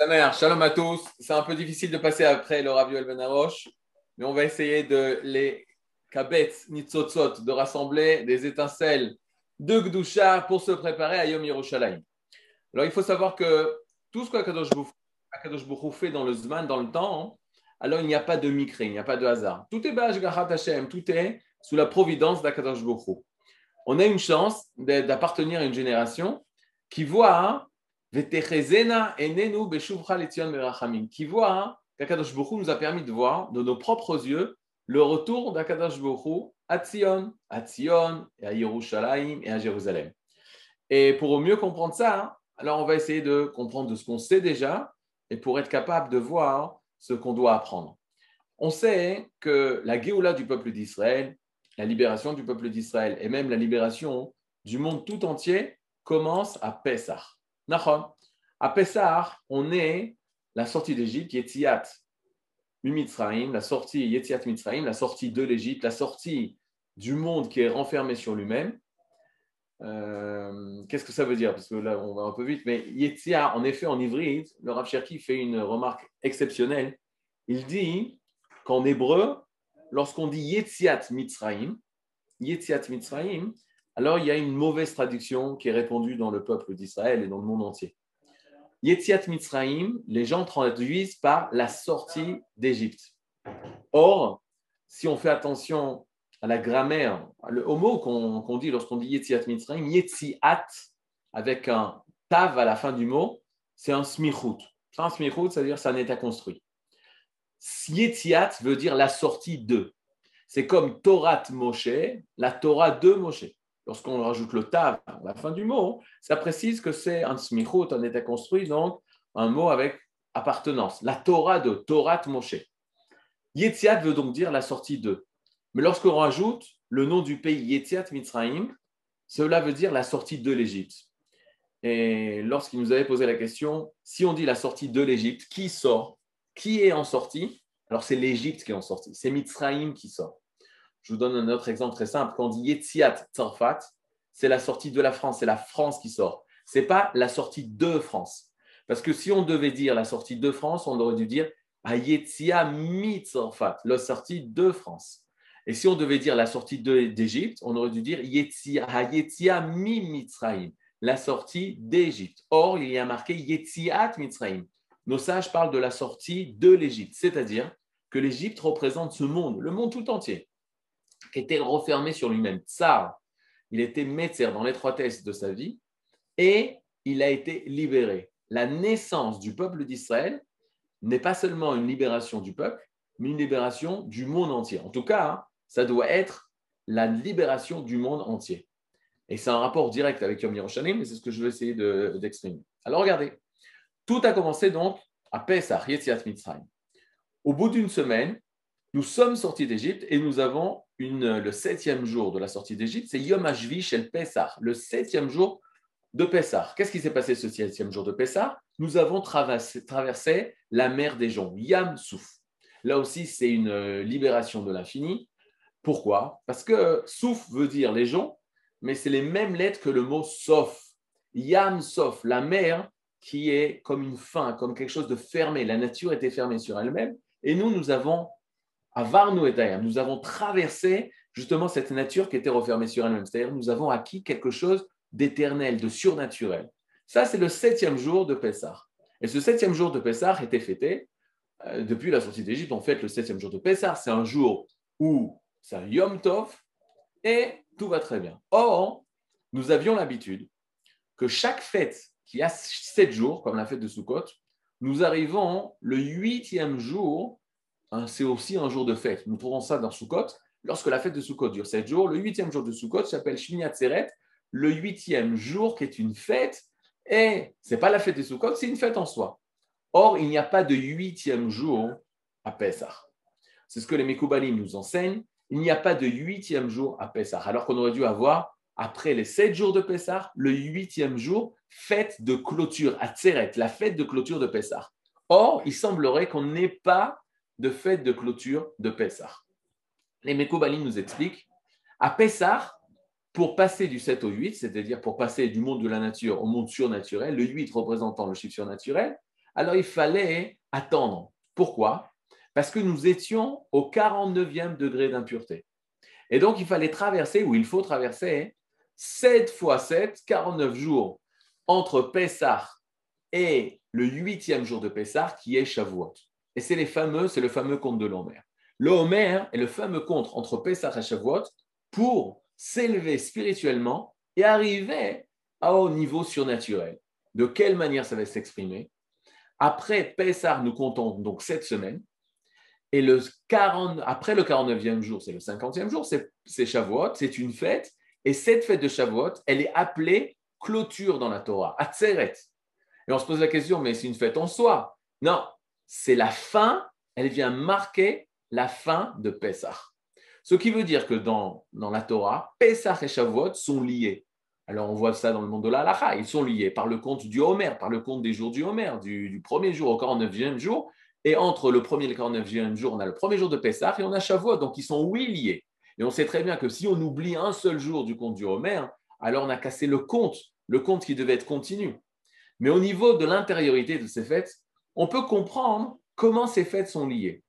Samer, shalom à tous. C'est un peu difficile de passer après le Rabbi El Benaroche, mais on va essayer de les kabetz, nitzotzot, de rassembler des étincelles de Gdusha pour se préparer à Yom Yerushalayim. Alors il faut savoir que tout ce qu'Akadosh Baruch fait dans le Zman, dans le temps, alors il n'y a pas de micré, il n'y a pas de hasard. Tout est Bashgahat Hashem, tout est sous la providence d'Akadosh Baruch On a une chance d'appartenir à une génération qui voit qui voit hein, qu'Akadosh Baruch nous a permis de voir de nos propres yeux le retour d'Akadosh Baruch à Tzion, à Tzion et à Yerushalayim et à Jérusalem. Et pour mieux comprendre ça, hein, alors on va essayer de comprendre de ce qu'on sait déjà et pour être capable de voir ce qu'on doit apprendre. On sait que la Géoula du peuple d'Israël, la libération du peuple d'Israël et même la libération du monde tout entier commence à Pessah. À Pessah, on est la sortie d'Égypte, Yetziat Mitzrayim, la sortie la sortie de l'Égypte, la sortie du monde qui est renfermé sur lui-même. Euh, qu'est-ce que ça veut dire? Parce que là, on va un peu vite, mais Yetzia, en effet, en ivri, le Rav Cherki fait une remarque exceptionnelle. Il dit qu'en hébreu, lorsqu'on dit Yetziat Mitzrayim, Yetziat Mitzrayim, alors il y a une mauvaise traduction qui est répandue dans le peuple d'Israël et dans le monde entier. Yetziat Mitzrayim, les gens traduisent par la sortie d'Égypte. Or, si on fait attention à la grammaire, au mot qu'on dit lorsqu'on dit Yetziat Mitzrayim, Yetziat, avec un tav à la fin du mot, c'est un smichut. Un smichut, c'est-à-dire c'est un état construit. Yetziat veut dire la sortie de. C'est comme Torah Moshe, la Torah de Moshe lorsqu'on rajoute le tav à la fin du mot, ça précise que c'est un smichut, un état construit, donc un mot avec appartenance. La Torah de Torah Moshe. Yetziat veut donc dire la sortie de. Mais lorsqu'on rajoute le nom du pays Yetziat Mitzrayim, cela veut dire la sortie de l'Égypte. Et lorsqu'il nous avait posé la question, si on dit la sortie de l'Égypte, qui sort? Qui est en sortie? Alors c'est l'Égypte qui est en sortie, c'est Mitzrayim qui sort. Je vous donne un autre exemple très simple. Quand on dit Yetziat Tzarfat, c'est la sortie de la France, c'est la France qui sort. Ce n'est pas la sortie de France. Parce que si on devait dire la sortie de France, on aurait dû dire Yetzia mi Tzarfat, la sortie de France. Et si on devait dire la sortie d'Égypte, on aurait dû dire Yetzia mi Mitzrayim, la sortie d'Égypte. Or, il y a marqué Yetziat Mitzrayim. Nos sages parlent de la sortie de l'Égypte, c'est-à-dire que l'Égypte représente ce monde, le monde tout entier était refermé sur lui-même. Tsar, il était médecin dans l'étroitesse de sa vie et il a été libéré. La naissance du peuple d'Israël n'est pas seulement une libération du peuple, mais une libération du monde entier. En tout cas, ça doit être la libération du monde entier. Et c'est un rapport direct avec Yom Yerushalayim, mais c'est ce que je vais essayer d'exprimer. Alors regardez, tout a commencé donc à Pesach, Yetziat Mitzrayim. Au bout d'une semaine, nous sommes sortis d'Égypte et nous avons le septième jour de la sortie d'Égypte, c'est Yom Hashvi Shel Pessah, le septième jour de Pessah. Qu'est-ce qui s'est passé ce septième jour de Pessah Nous avons traversé, la mer des joncs, Yam Souf. Là aussi, c'est une euh, libération de l'infini. Pourquoi? Parce que Souf veut dire les joncs, mais c'est les mêmes lettres que le mot Sof. Yam Sof, la mer qui est comme une fin, comme quelque chose de fermé. La nature était fermée sur elle-même. Et nous, nous avons Avarnu et Nous avons traversé justement cette nature qui était refermée sur elle-même. C'est-à-dire nous avons acquis quelque chose d'éternel, de surnaturel. Ça, c'est le septième jour de Pessah. Et ce septième jour de Pessah était fêté euh, depuis la sortie d'Égypte. On fête le septième jour de Pessah. C'est un jour où c'est un Yom Tov et tout va très bien. Or, nous avions l'habitude que chaque fête qui a sept jours, comme la fête de Sukkot, nous arrivons le huitième jour Hein, c'est aussi un jour de fête. Nous trouvons ça dans Sukkot. Lorsque la fête de Sukkot dure sept jours, le huitième jour de Sukkot s'appelle Shmini Atzeret, le huitième jour qui est une fête. Et ce n'est pas la fête de Sukkot, c'est une fête en soi. Or, il n'y a pas de huitième jour à Pessah. C'est ce que les Mekoubalim nous enseignent. Il n'y a pas de huitième jour à Pessah, alors qu'on aurait dû avoir, après les sept jours de Pessah, le huitième jour, fête de clôture, à Tseret, la fête de clôture de Pessah. Or, il semblerait qu'on n'ait pas de fête de clôture de Pessah. Les Mekoubalim nous expliquent, à Pessah, pour passer du 7 au 8, c'est-à-dire pour passer du monde de la nature au monde surnaturel, le 8 représentant le chiffre surnaturel, alors il fallait attendre. Pourquoi? Parce que nous étions au 49e degré d'impureté. Et donc, il fallait traverser, ou il faut traverser, 7 fois 7, 49 jours entre Pessah et le huitième jour de Pessah, qui est Shavuot. Et c'est les fameux, c'est le fameux conte de l'Homer. Le Homer est le fameux conte entre Pessah et Shavuot pour s'élever spirituellement et arriver au niveau surnaturel. De quelle manière ça va s'exprimer? Après Pessah, nous comptons donc cette semaine. Et le 40, après le 49e jour, c'est le 50e jour, c'est Shavuot, c'est une fête. Et cette fête de Shavuot, elle est appelée clôture dans la Torah, Atzeret. Et on se pose la question, mais c'est une fête en soi? Non, c'est la fin, elle vient marquer la fin de Pessah. Ce qui veut dire que dans, dans la Torah, Pessah et Shavuot sont liés. Alors on voit ça dans le monde de la halacha, ils sont liés par le compte du Homer, par le compte des jours du Homer, du, premier jour au 49e jour. Et entre le premier et le 49e jour, on a le premier jour de Pessah et on a Shavuot, donc ils sont oui liés. Et on sait très bien que si on oublie un seul jour du compte du Homer, alors on a cassé le compte, le compte qui devait être continu. Mais au niveau de l'intériorité de ces fêtes, on peut comprendre comment ces fêtes sont liées.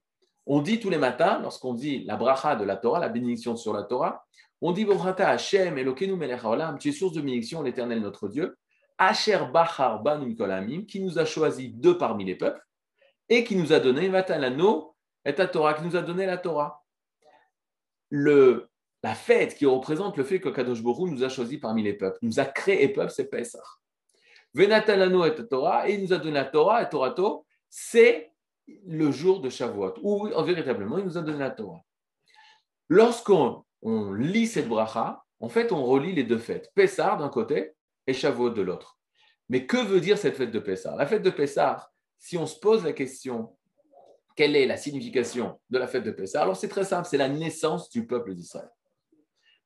On dit tous les matins, lorsqu'on dit la bracha de la Torah, la bénédiction sur la Torah, on dit Hashem, Elokeinu melech haolam, tu es source de bénédiction, l'éternel notre Dieu, Asher Bachar Kolamim, qui nous a choisi deux parmi les peuples, et qui nous a donné Vatalano et ta Torah, qui nous a donné la Torah. Le, la fête qui représente le fait que Kadosh Borou nous a choisi parmi les peuples, nous a créé peuple, c'est Pesach. Venatalano et Torah, et il nous a donné la Torah, et Torato, c'est le jour de Shavuot, où véritablement il nous a donné la Torah. Lorsqu'on on lit cette bracha, en fait, on relit les deux fêtes, Pessah d'un côté et Shavuot de l'autre. Mais que veut dire cette fête de Pessah? La fête de Pessah, si on se pose la question, quelle est la signification de la fête de Pessah? Alors c'est très simple, c'est la naissance du peuple d'Israël.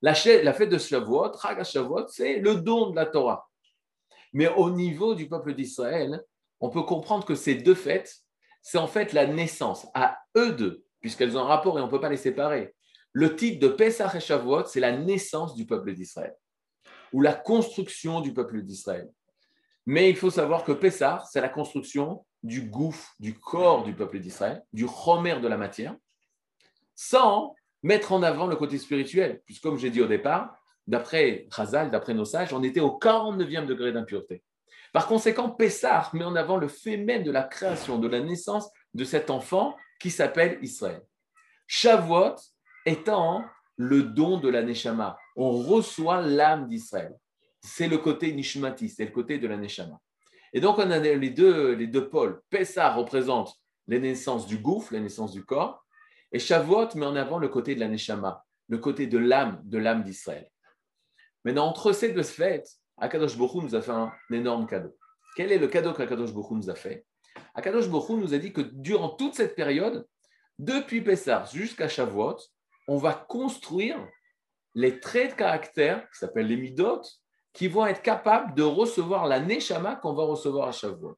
La, fête de Shavuot, Raga Shavuot, c'est le don de la Torah. Mais au niveau du peuple d'Israël, on peut comprendre que ces deux fêtes, c'est en fait la naissance à eux deux, puisqu'elles ont un rapport et on ne peut pas les séparer. Le titre de Pesach et Shavuot, c'est la naissance du peuple d'Israël, ou la construction du peuple d'Israël. Mais il faut savoir que Pessah, c'est la construction du gouffre, du corps du peuple d'Israël, du chomer de la matière, sans mettre en avant le côté spirituel. Puisque, comme j'ai dit au départ, d'après Chazal, d'après nos sages, on était au 49e degré d'impureté. Par conséquent, Pessah met en avant le fait même de la création, de la naissance de cet enfant qui s'appelle Israël. Shavuot étant le don de la Neshama. On reçoit l'âme d'Israël. C'est le côté Nishmati, c'est le côté de la Neshama. Et donc, on a les deux, les deux pôles. Pessah représente les naissances du gouffre, les naissances du corps, et Shavuot met en avant le côté de la Neshama, le côté de l'âme, de l'âme d'Israël. Maintenant, entre ces deux fêtes, Akadosh Bokhu nous a fait un énorme cadeau. Quel est le cadeau qu'Akadosh Bokhu nous a fait? Akadosh Bokhu nous a dit que durant toute cette période, depuis Pessah jusqu'à Shavuot, on va construire les traits de caractère, qui s'appellent les midot, qui vont être capables de recevoir la neshama qu'on va recevoir à Shavuot.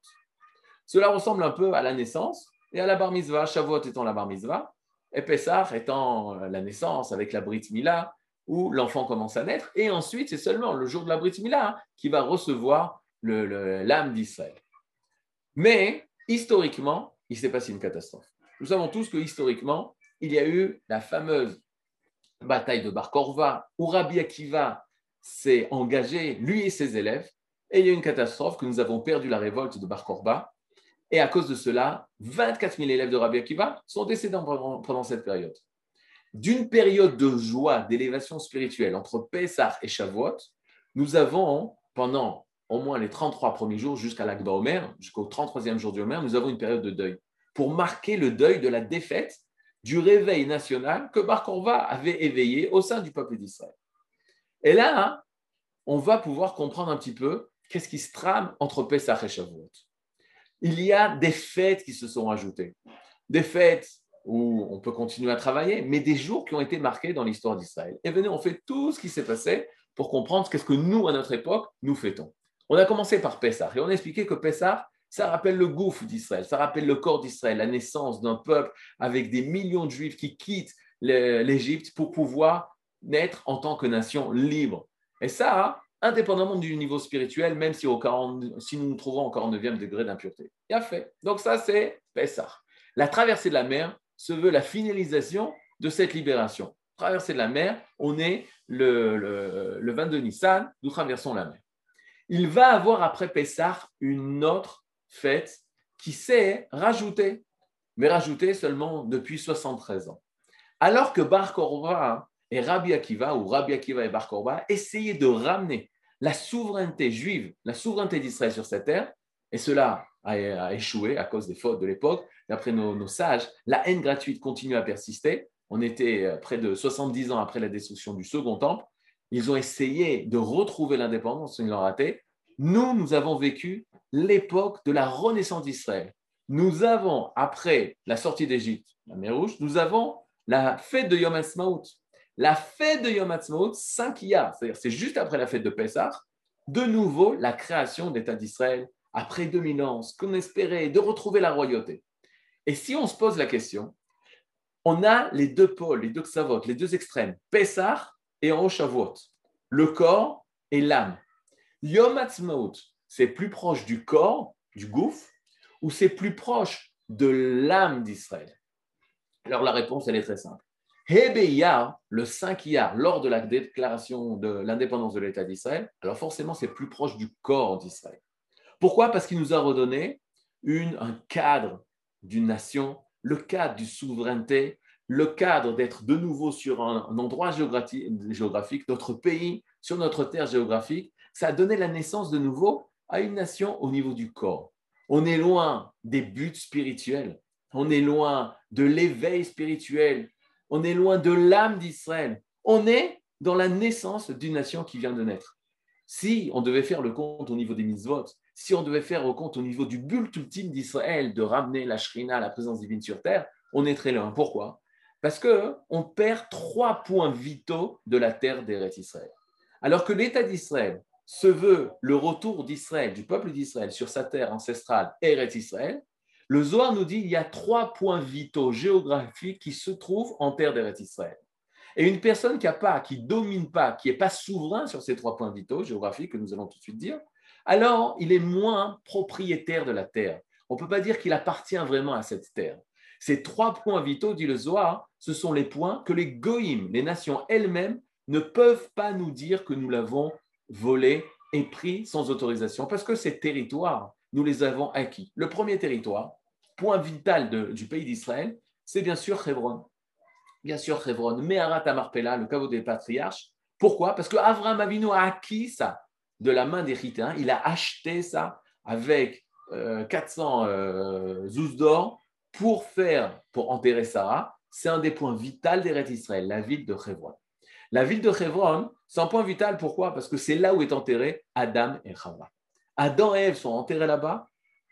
Cela ressemble un peu à la naissance et à la bar mitzvah, Shavuot étant la bar mitzvah, et Pessah étant la naissance avec la brit mila, où l'enfant commence à naître, et ensuite c'est seulement le jour de la brit mila qui va recevoir l'âme d'Israël. Mais historiquement, il s'est passé une catastrophe. Nous savons tous que historiquement, il y a eu la fameuse bataille de Bar Korva, où Rabbi Akiva s'est engagé, lui et ses élèves, et il y a eu une catastrophe que nous avons perdu la révolte de Bar Korva, et à cause de cela, 24 000 élèves de Rabbi Akiva sont décédés pendant, cette période. D'une période de joie, d'élévation spirituelle entre Pessah et Shavuot, nous avons, pendant au moins les 33 premiers jours jusqu'à l'Akba Omer, jusqu'au 33e jour du Omer, nous avons une période de deuil pour marquer le deuil de la défaite du réveil national que Bar avait éveillé au sein du peuple d'Israël. Et là, on va pouvoir comprendre un petit peu qu'est-ce qui se trame entre Pesach et Shavuot. Il y a des fêtes qui se sont ajoutées, des fêtes où on peut continuer à travailler, mais des jours qui ont été marqués dans l'histoire d'Israël. Et venez, on fait tout ce qui s'est passé pour comprendre qu'est-ce que nous, à notre époque, nous fêtons. On a commencé par Pessah et on a expliqué que Pessah, ça rappelle le gouffre d'Israël, ça rappelle le corps d'Israël, la naissance d'un peuple avec des millions de juifs qui quittent l'Égypte pour pouvoir naître en tant que nation libre. Et ça, indépendamment du niveau spirituel, même si, au si nous nous trouvons encore en 9e degré d'impureté. Il fait. Donc ça, c'est Pessah. La traversée de la mer se veut la finalisation de cette libération. Traversée de la mer, on est le, le, le 22 Nissan, nous traversons la mer. Il va avoir après Pessah une autre fête qui s'est rajoutée, mais rajoutée seulement depuis 73 ans. Alors que Bar Korba et Rabbi Akiva, ou Rabbi Akiva et Bar Korba, essayaient de ramener la souveraineté juive, la souveraineté d'Israël sur cette terre, et cela a, échoué à cause des fautes de l'époque. D'après nos, sages, la haine gratuite continue à persister. On était euh, près de 70 ans après la destruction du Second Temple. Ils ont essayé de retrouver l'indépendance, ils l'ont raté. Nous, nous avons vécu l'époque de la renaissance d'Israël. Nous avons, après la sortie d'Égypte, la mer Rouge, nous avons la fête de Yom HaTzmaut. La fête de Yom HaTzmaut, 5 c'est-à-dire c'est juste après la fête de Pessah, de nouveau la création d'État d'Israël, après 2000 ans, ce qu'on espérait, de retrouver la royauté. Et si on se pose la question, on a les deux pôles, les deux les deux extrêmes, Pessah et Roshavot, le corps et l'âme. Yom Ha'atzmaut, c'est plus proche du corps, du gouffre, ou c'est plus proche de l'âme d'Israël? Alors la réponse, elle est très simple. Hebeyar, le 5 Iyar, lors de la déclaration de l'indépendance de l'État d'Israël, alors forcément, c'est plus proche du corps d'Israël. Pourquoi? Parce qu'il nous a redonné un cadre d'une nation, le cadre du souveraineté, le cadre d'être de nouveau sur un, endroit géographique, notre pays, sur notre terre géographique. Ça a donné la naissance de nouveau à une nation au niveau du corps. On est loin des buts spirituels, on est loin de l'éveil spirituel, on est loin de l'âme d'Israël. On est dans la naissance d'une nation qui vient de naître. Si on devait faire le compte au niveau des mitzvot, si on devait faire le compte au niveau du but ultime d'Israël de ramener la Shrina, la présence divine sur terre, on est très loin. Pourquoi? Parce qu'on perd trois points vitaux de la terre d'Eret Israël. Alors que l'État d'Israël se veut le retour d'Israël, du peuple d'Israël sur sa terre ancestrale, Eret Israël, le Zohar nous dit qu'il y a trois points vitaux géographiques qui se trouvent en terre d'Eret Israël. Et une personne qui qui domine pas, qui n'est pas souverain sur ces trois points vitaux géographiques que nous allons tout de suite dire, alors il est moins propriétaire de la terre. On ne peut pas dire qu'il appartient vraiment à cette terre. Ces trois points vitaux, dit le Zohar, ce sont les points que les goïms, les nations elles-mêmes, ne peuvent pas nous dire que nous l'avons volé et pris sans autorisation, parce que ces territoires, nous les avons acquis. Le premier territoire, point vital du pays d'Israël, c'est bien sûr Hebron. Bien sûr Hebron, Meharat Amarpella, le caveau des patriarches. Pourquoi? Parce que Avram Avinu a acquis ça de la main des Chitins. Il a acheté ça avec 400 euh, euh, d'or pour faire, pour enterrer Sarah. C'est un des points vitaux d'Eret Israël, la ville de Hebron. La ville de Hebron, c'est un point vital. Pourquoi? Parce que c'est là où est enterré Adam et Chava. Adam et Ève sont enterrés là-bas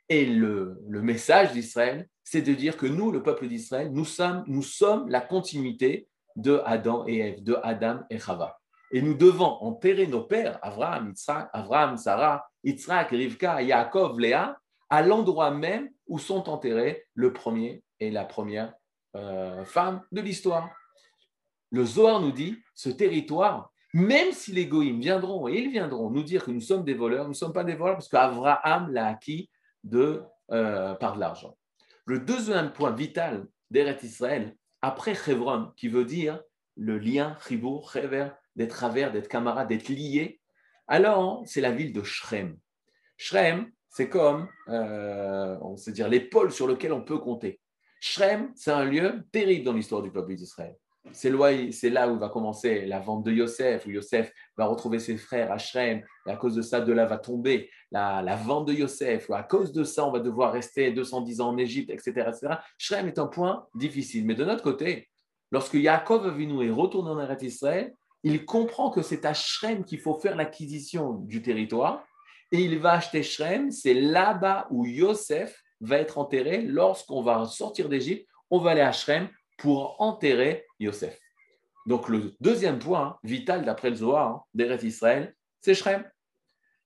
et le, message d'Israël, c'est de dire que nous, le peuple d'Israël, nous sommes, nous sommes la continuité de Adam et Ève, de Adam et Chava. Et nous devons enterrer nos pères, Abraham, Sarah, Yitzhak, Rivka, Yaakov, Léa, à l'endroit même où sont enterrés le premier et la première euh, femme de l'histoire. Le Zohar nous dit, ce territoire, même si les goïms viendront, et ils viendront nous dire que nous sommes des voleurs, nous ne sommes pas des voleurs parce qu'Abraham l'a acquis de, euh, par de l'argent. Le deuxième point vital d'Eret Israël, après Chevron, qui veut dire le lien, Chibour, Chever, d'être travers, d'être camarade, d'être lié, alors c'est la ville de Shrem. Shrem, c'est comme, euh, on sait dire, l'épaule sur lequel on peut compter. Shrem, c'est un lieu terrible dans l'histoire du peuple d'Israël. C'est là où va commencer la vente de Yosef, où Yosef va retrouver ses frères à Shrem, et à cause de ça, de là va tomber la, vente de Yosef, ou à cause de ça, on va devoir rester 210 ans en Égypte, etc., etc. Shrem est un point difficile. Mais de notre côté, lorsque Yaakov Avinu est retourné en Eretz Israël, il comprend que c'est à Shrem qu'il faut faire l'acquisition du territoire, et il va acheter Shrem, c'est là-bas où Yosef va être enterré lorsqu'on va sortir d'Égypte, on va aller à Shrem pour enterrer Yosef. Donc le deuxième point hein, vital d'après le Zohar hein, d'Eretz Israël, c'est Shrem.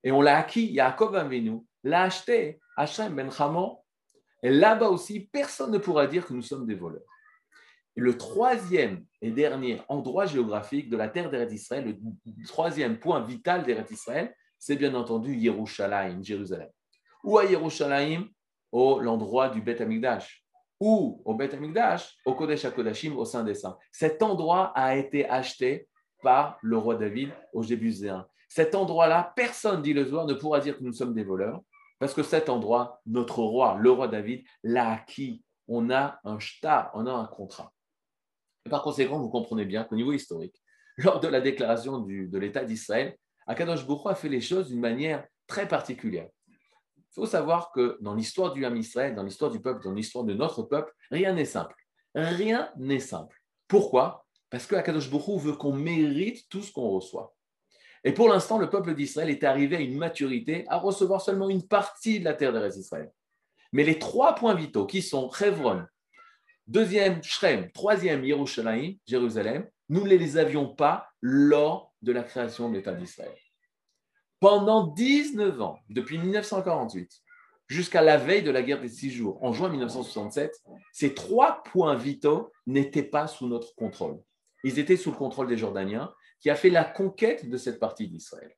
Et on l'a acquis, Yaakov Avinu l'a acheté à Shrem Ben. Et là-bas aussi, personne ne pourra dire que nous sommes des voleurs. Le troisième et dernier endroit géographique de la terre d'Eretz Israël, le troisième point vital d'Eretz Israël, c'est bien entendu Yerushalayim, Jérusalem. Ou à Yerushalayim, au l'endroit du Beth Amikdash, ou au Beth Amikdash, au Kodesh HaKodashim, au Saint des Saints. Cet endroit a été acheté par le roi David au Jébuzéen. Cet endroit-là, personne, dit le Zohar, ne pourra dire que nous sommes des voleurs, parce que cet endroit, notre roi, le roi David, l'a acquis. On a un shtar, on a un contrat. Par conséquent, vous comprenez bien qu'au niveau historique, lors de la déclaration de l'État d'Israël, Akadosh a fait les choses d'une manière très particulière. Il faut savoir que dans l'histoire du Ham Israël, dans l'histoire du peuple, dans l'histoire de notre peuple, rien n'est simple. Rien n'est simple. Pourquoi? Parce que Akadosh veut qu'on mérite tout ce qu'on reçoit. Et pour l'instant, le peuple d'Israël est arrivé à une maturité à recevoir seulement une partie de la terre des Israël. Mais les trois points vitaux qui sont Hebron, deuxième Shrem, troisième Yerushalayim, Jérusalem, nous ne les avions pas lors de la création de l'État d'Israël. Pendant 19 ans, depuis 1948 jusqu'à la veille de la guerre des six jours, en juin 1967, ces trois points vitaux n'étaient pas sous notre contrôle. Ils étaient sous le contrôle des Jordaniens, qui a fait la conquête de cette partie d'Israël.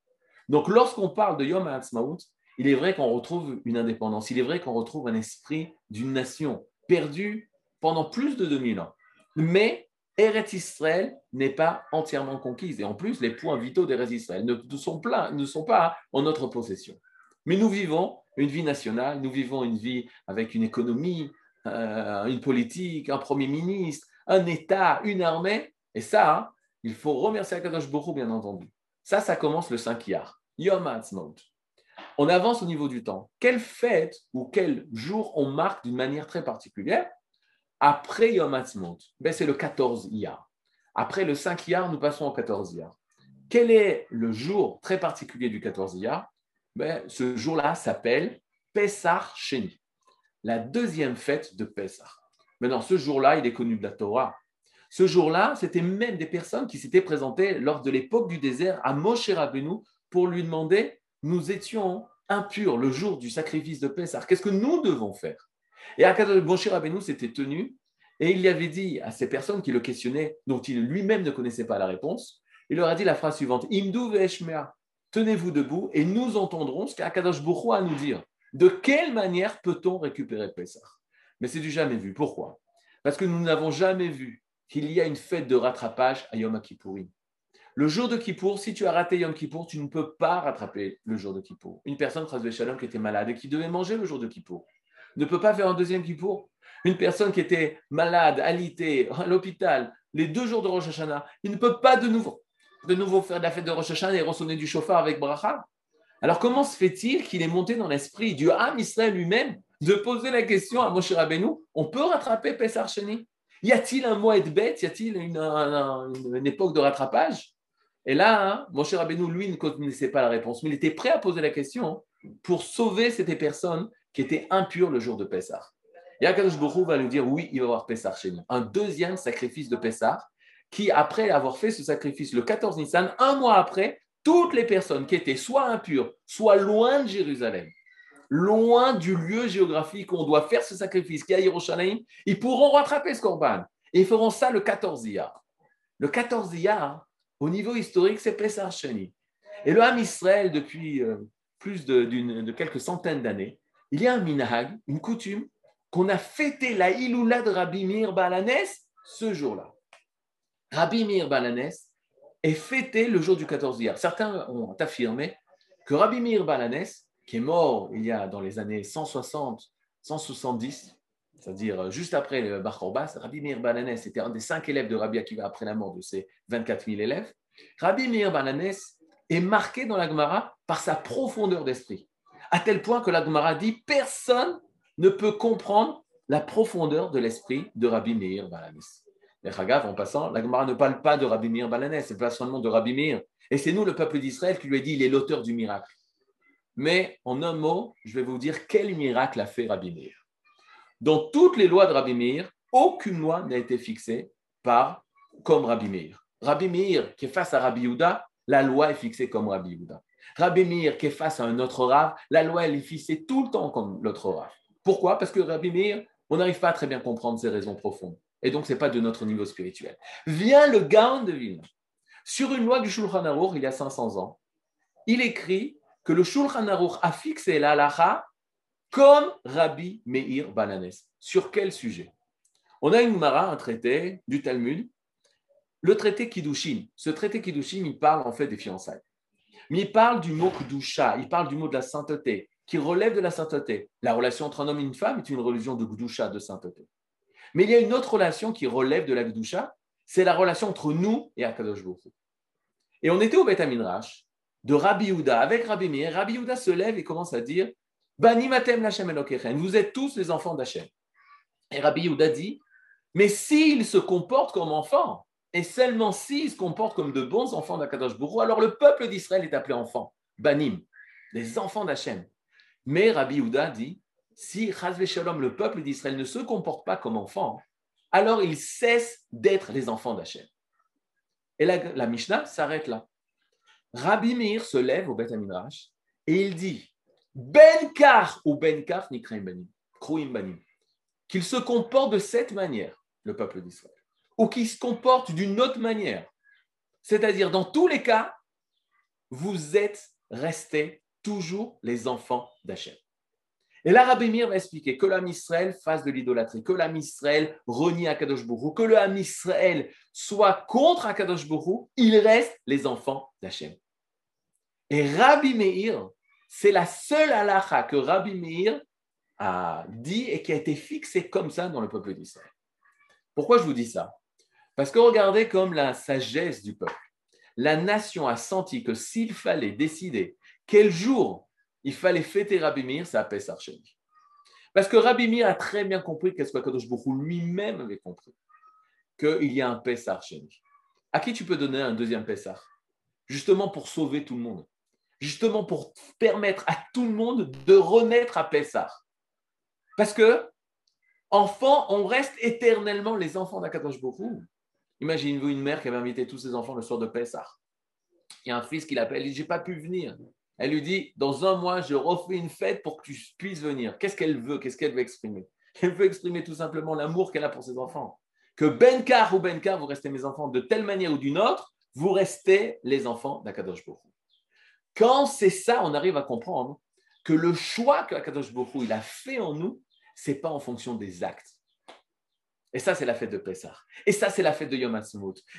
Donc, lorsqu'on parle de Yom HaAtzmaut, il est vrai qu'on retrouve une indépendance, il est vrai qu'on retrouve un esprit d'une nation perdue pendant plus de 2000 ans. Mais Eretz Israël n'est pas entièrement conquise. Et en plus, les points vitaux d'Eretz Israël ne sont, pas en notre possession. Mais nous vivons une vie nationale, nous vivons une vie avec une économie, euh, une politique, un premier ministre, un État, une armée. Et ça, il faut remercier Akadosh Baruch bien entendu. Ça, ça commence le 5 Yar, Yom Ha'atzmaut. On avance au niveau du temps. Quelle fête ou quel jour on marque d'une manière très particulière après Yom Ha'atzmaut ben, C'est le 14 Iyar. Après le 5 Iyar, nous passons au 14 Iyar. Quel est le jour très particulier du 14 Iyar? Ben, Ce jour-là s'appelle Pessah Sheni, la deuxième fête de Pessah. Maintenant, ce jour-là, il est connu de la Torah. Ce jour-là, c'était même des personnes qui s'étaient présentées lors de l'époque du désert à Moshe Rabbeinu pour lui demander Nous étions impurs le jour du sacrifice de Pessah. Qu'est-ce que nous devons faire? Et Moshe Rabbeinu s'était tenu et il y avait dit à ces personnes qui le questionnaient, dont il lui-même ne connaissait pas la réponse, il leur a dit la phrase suivante Imdu ve'eshmea, tenez-vous debout et nous entendrons ce qu'Akadosh Bourou a à nous dire. De quelle manière peut-on récupérer Pessah? Mais c'est du jamais vu. Pourquoi? Parce que nous n'avons jamais vu qu'il y a une fête de rattrapage à Yom Kippourim. Le jour de Kippour, si tu as raté Yom Kippour, tu ne peux pas rattraper le jour de Kippour. Une personne, Shalom, qui était malade et qui devait manger le jour de Kippour, ne peut pas faire un deuxième kippour. Une personne qui était malade, alitée, à l'hôpital, les deux jours de Rosh Hashanah, il ne peut pas de nouveau, de nouveau faire la fête de Rosh Hashanah et ressonner du chauffard avec bracha. Alors comment se fait-il qu'il est monté dans l'esprit du Ham Israël lui-même de poser la question à Moshe Rabbeinu, on peut rattraper Pessar Sheni? Y a-t-il un mois de bête Y a-t-il une, époque de rattrapage? Et là, hein, Moshe Rabbeinu, lui, ne connaissait pas la réponse, mais il était prêt à poser la question pour sauver cette personne qui était impur le jour de Pessah. Et Akadosh va lui dire oui, il va y avoir Pessah chez nous. Un deuxième sacrifice de Pessah qui, après avoir fait ce sacrifice le 14 Nissan, un mois après, toutes les personnes qui étaient soit impures, soit loin de Jérusalem, loin du lieu géographique où on doit faire ce sacrifice, qui est à Yerushalayim, ils pourront rattraper ce corban. Et ils feront ça le 14 Iyar. Le 14 Iyar, au niveau historique, c'est Pessah Sheni. Et le Ham Israël, depuis euh, plus de quelques centaines d'années, il y a un minhag, une coutume, qu'on a fêté la Iloula de Rabbi Mir Balanes ce jour-là. Rabbi Mir Balanes est fêté le jour du 14 hier. Certains ont affirmé que Rabbi Mir Balanes, qui est mort il y a dans les années 160, 170, c'est-à-dire juste après le Bar Rabbi Mir Balanes était un des cinq élèves de Rabbi Akiva après la mort de ses 24 000 élèves. Rabbi Mir Balanes est marqué dans la Gemara par sa profondeur d'esprit à tel point que la Gemara dit personne ne peut comprendre la profondeur de l'esprit de Rabbi Meir Balanis. Mais Chagav, en passant, la Gemara ne parle pas de Rabbi Meir Balanis, c'est pas seulement de Rabbi Meir. Et c'est nous, le peuple d'Israël, qui lui a dit il est l'auteur du miracle. Mais en un mot, je vais vous dire quel miracle a fait Rabbi Meir. Dans toutes les lois de Rabbi Meir, aucune loi n'a été fixée par comme Rabbi Meir. Rabbi Meir, qui est face à Rabbi Yehuda, la loi est fixée comme Rabbi Yehuda. Rabbi Meir qui est face à un autre Rav, la loi elle est fixée tout le temps comme l'autre Rav. Pourquoi? Parce que Rabbi Meir, on n'arrive pas à très bien comprendre ses raisons profondes. et donc ce n'est pas de notre niveau spirituel. Vient le Gaon de Vilna. Sur une loi du Shulchan Aruch, il y a 500 ans, il écrit que le Shulchan Aruch a fixé la halacha comme Rabbi Meir Bananes. Sur quel sujet? On a une Mara, un traité du Talmud, le traité Kiddushin. Ce traité Kiddushin, il parle en fait des fiançailles. Mais il parle du mot Kdusha, il parle du mot de la sainteté, qui relève de la sainteté. La relation entre un homme et une femme est une religion de Kdusha, de sainteté. Mais il y a une autre relation qui relève de la Kdusha, c'est la relation entre nous et Akadosh Baruch Et on était au Beth Aminrash de Rabbi Yehuda avec Rabbi Meir. Rabbi Yehuda se lève et commence à dire Banimatem Lachem Vous êtes tous les enfants d'Hachem. Et Rabbi Yehuda dit Mais s'ils se comportent comme enfants, et seulement s'ils se comportent comme de bons enfants d'Akadosh Baruch alors le peuple d'Israël est appelé enfant, Banim, les enfants d'Hachem. Mais Rabbi Yehuda dit si Shalom, le peuple d'Israël ne se comporte pas comme enfant, alors ils cessent d'être les enfants d'Hachem. Et la, Mishnah s'arrête là. Rabbi Meir se lève au Beth Amidrash et il dit Benkar ou Benkar Banim, Banim, qu'il se comporte de cette manière, le peuple d'Israël, ou qu'il se comporte d'une autre manière. C'est-à-dire, dans tous les cas, vous êtes restés toujours les enfants d'Hachem. Et là, Rabbi Mir va expliquer que l'âme Israël fasse de l'idolâtrie, que l'âme Israël renie Akadosh Bourou, que l'âme Israël soit contre Akadosh Bourou, il reste les enfants d'Hachem. Et Rabbi Meir, c'est la seule halakha que Rabbi Meir a dit et qui a été fixée comme ça dans le peuple d'Israël. Pourquoi je vous dis ça? Parce que regardez comme la sagesse du peuple. La nation a senti que s'il fallait décider quel jour il fallait fêter Rabbi Meir, c'est à Pessah Parce que Rabbi Meir a très bien compris qu'est-ce que Kadosh lui-même avait compris, qu'il y a un Pessah À qui tu peux donner un deuxième Pessah Justement pour sauver tout le monde. Justement pour permettre à tout le monde de renaître à Pessah. Parce que, enfants, on reste éternellement les enfants d'Akadosh Baruch Imaginez-vous une mère qui avait invité tous ses enfants le soir de Pessah. Il y a un fils qui l'appelle, il dit, j'ai pas pu venir. Elle lui dit, dans un mois, je refais une fête pour que tu puisses venir. Qu'est-ce qu'elle veut? Qu'est-ce qu'elle veut exprimer? Elle veut exprimer tout simplement l'amour qu'elle a pour ses enfants. Que Benkar ou Benkar, vous restez mes enfants de telle manière ou d'une autre, vous restez les enfants d'Akadosh Bokhu. Quand c'est ça, on arrive à comprendre que le choix que Akadosh Bokhu a fait en nous, c'est pas en fonction des actes. Et ça, c'est la fête de Pessah. Et ça, c'est la fête de Yom.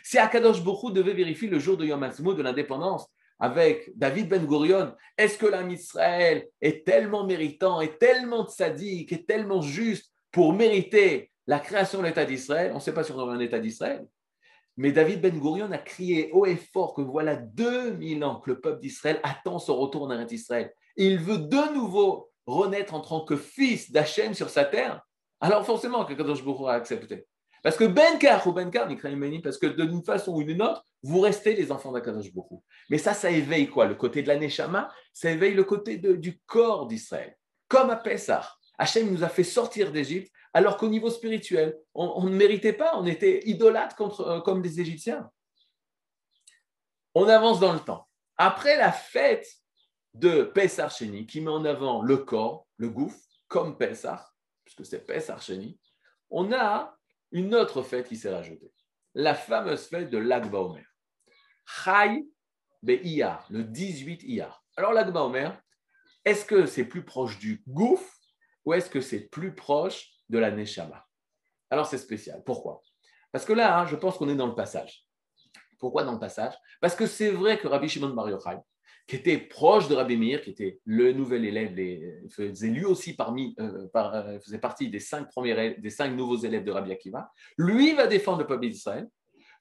Si Akadosh Bokhu devait vérifier le jour de Yom Ha'atzmaut de l'indépendance, avec David Ben Gurion, est-ce que l'âme Israël est tellement méritant, est tellement sadique, est tellement juste pour mériter la création de l'État d'Israël? On ne sait pas si on aura un État d'Israël. Mais David Ben Gurion a crié haut et fort que voilà 2000 ans que le peuple d'Israël attend son retour en Israël. Il veut de nouveau renaître en tant que fils d'Hachem sur sa terre. Alors forcément que Kadosh Baruch a accepté. Parce que Benkar ou Benkar, parce que d'une façon ou d'une autre, vous restez les enfants d'Akadosh beaucoup. Mais ça, ça éveille quoi? Le côté de la Neshama, ça éveille le côté du corps d'Israël. Comme à Pessah. Hachem nous a fait sortir d'Égypte, alors qu'au niveau spirituel, on, ne méritait pas, on était idolâtres euh, comme des Égyptiens. On avance dans le temps. Après la fête de Pessah Sheni, qui met en avant le corps, le gouffre, comme Pessah, puisque c'est Pessah Sheni, on a une autre fête qui s'est rajoutée, la fameuse fête de l'Agba Omer. Chai Iyar, le 18 Iyar. Alors l'Agba Omer, est-ce que c'est plus proche du gouffre ou est-ce que c'est plus proche de la Neshama? Alors c'est spécial. Pourquoi? Parce que là, hein, je pense qu'on est dans le passage. Pourquoi dans le passage? Parce que c'est vrai que Rabbi Shimon Bar Yochai, qui était proche de Rabbi Meir, qui était le nouvel élève, il faisait lui aussi parmi, euh, euh, faisait partie des cinq, premiers, des cinq nouveaux élèves de Rabbi Akiva. Lui va défendre le peuple d'Israël.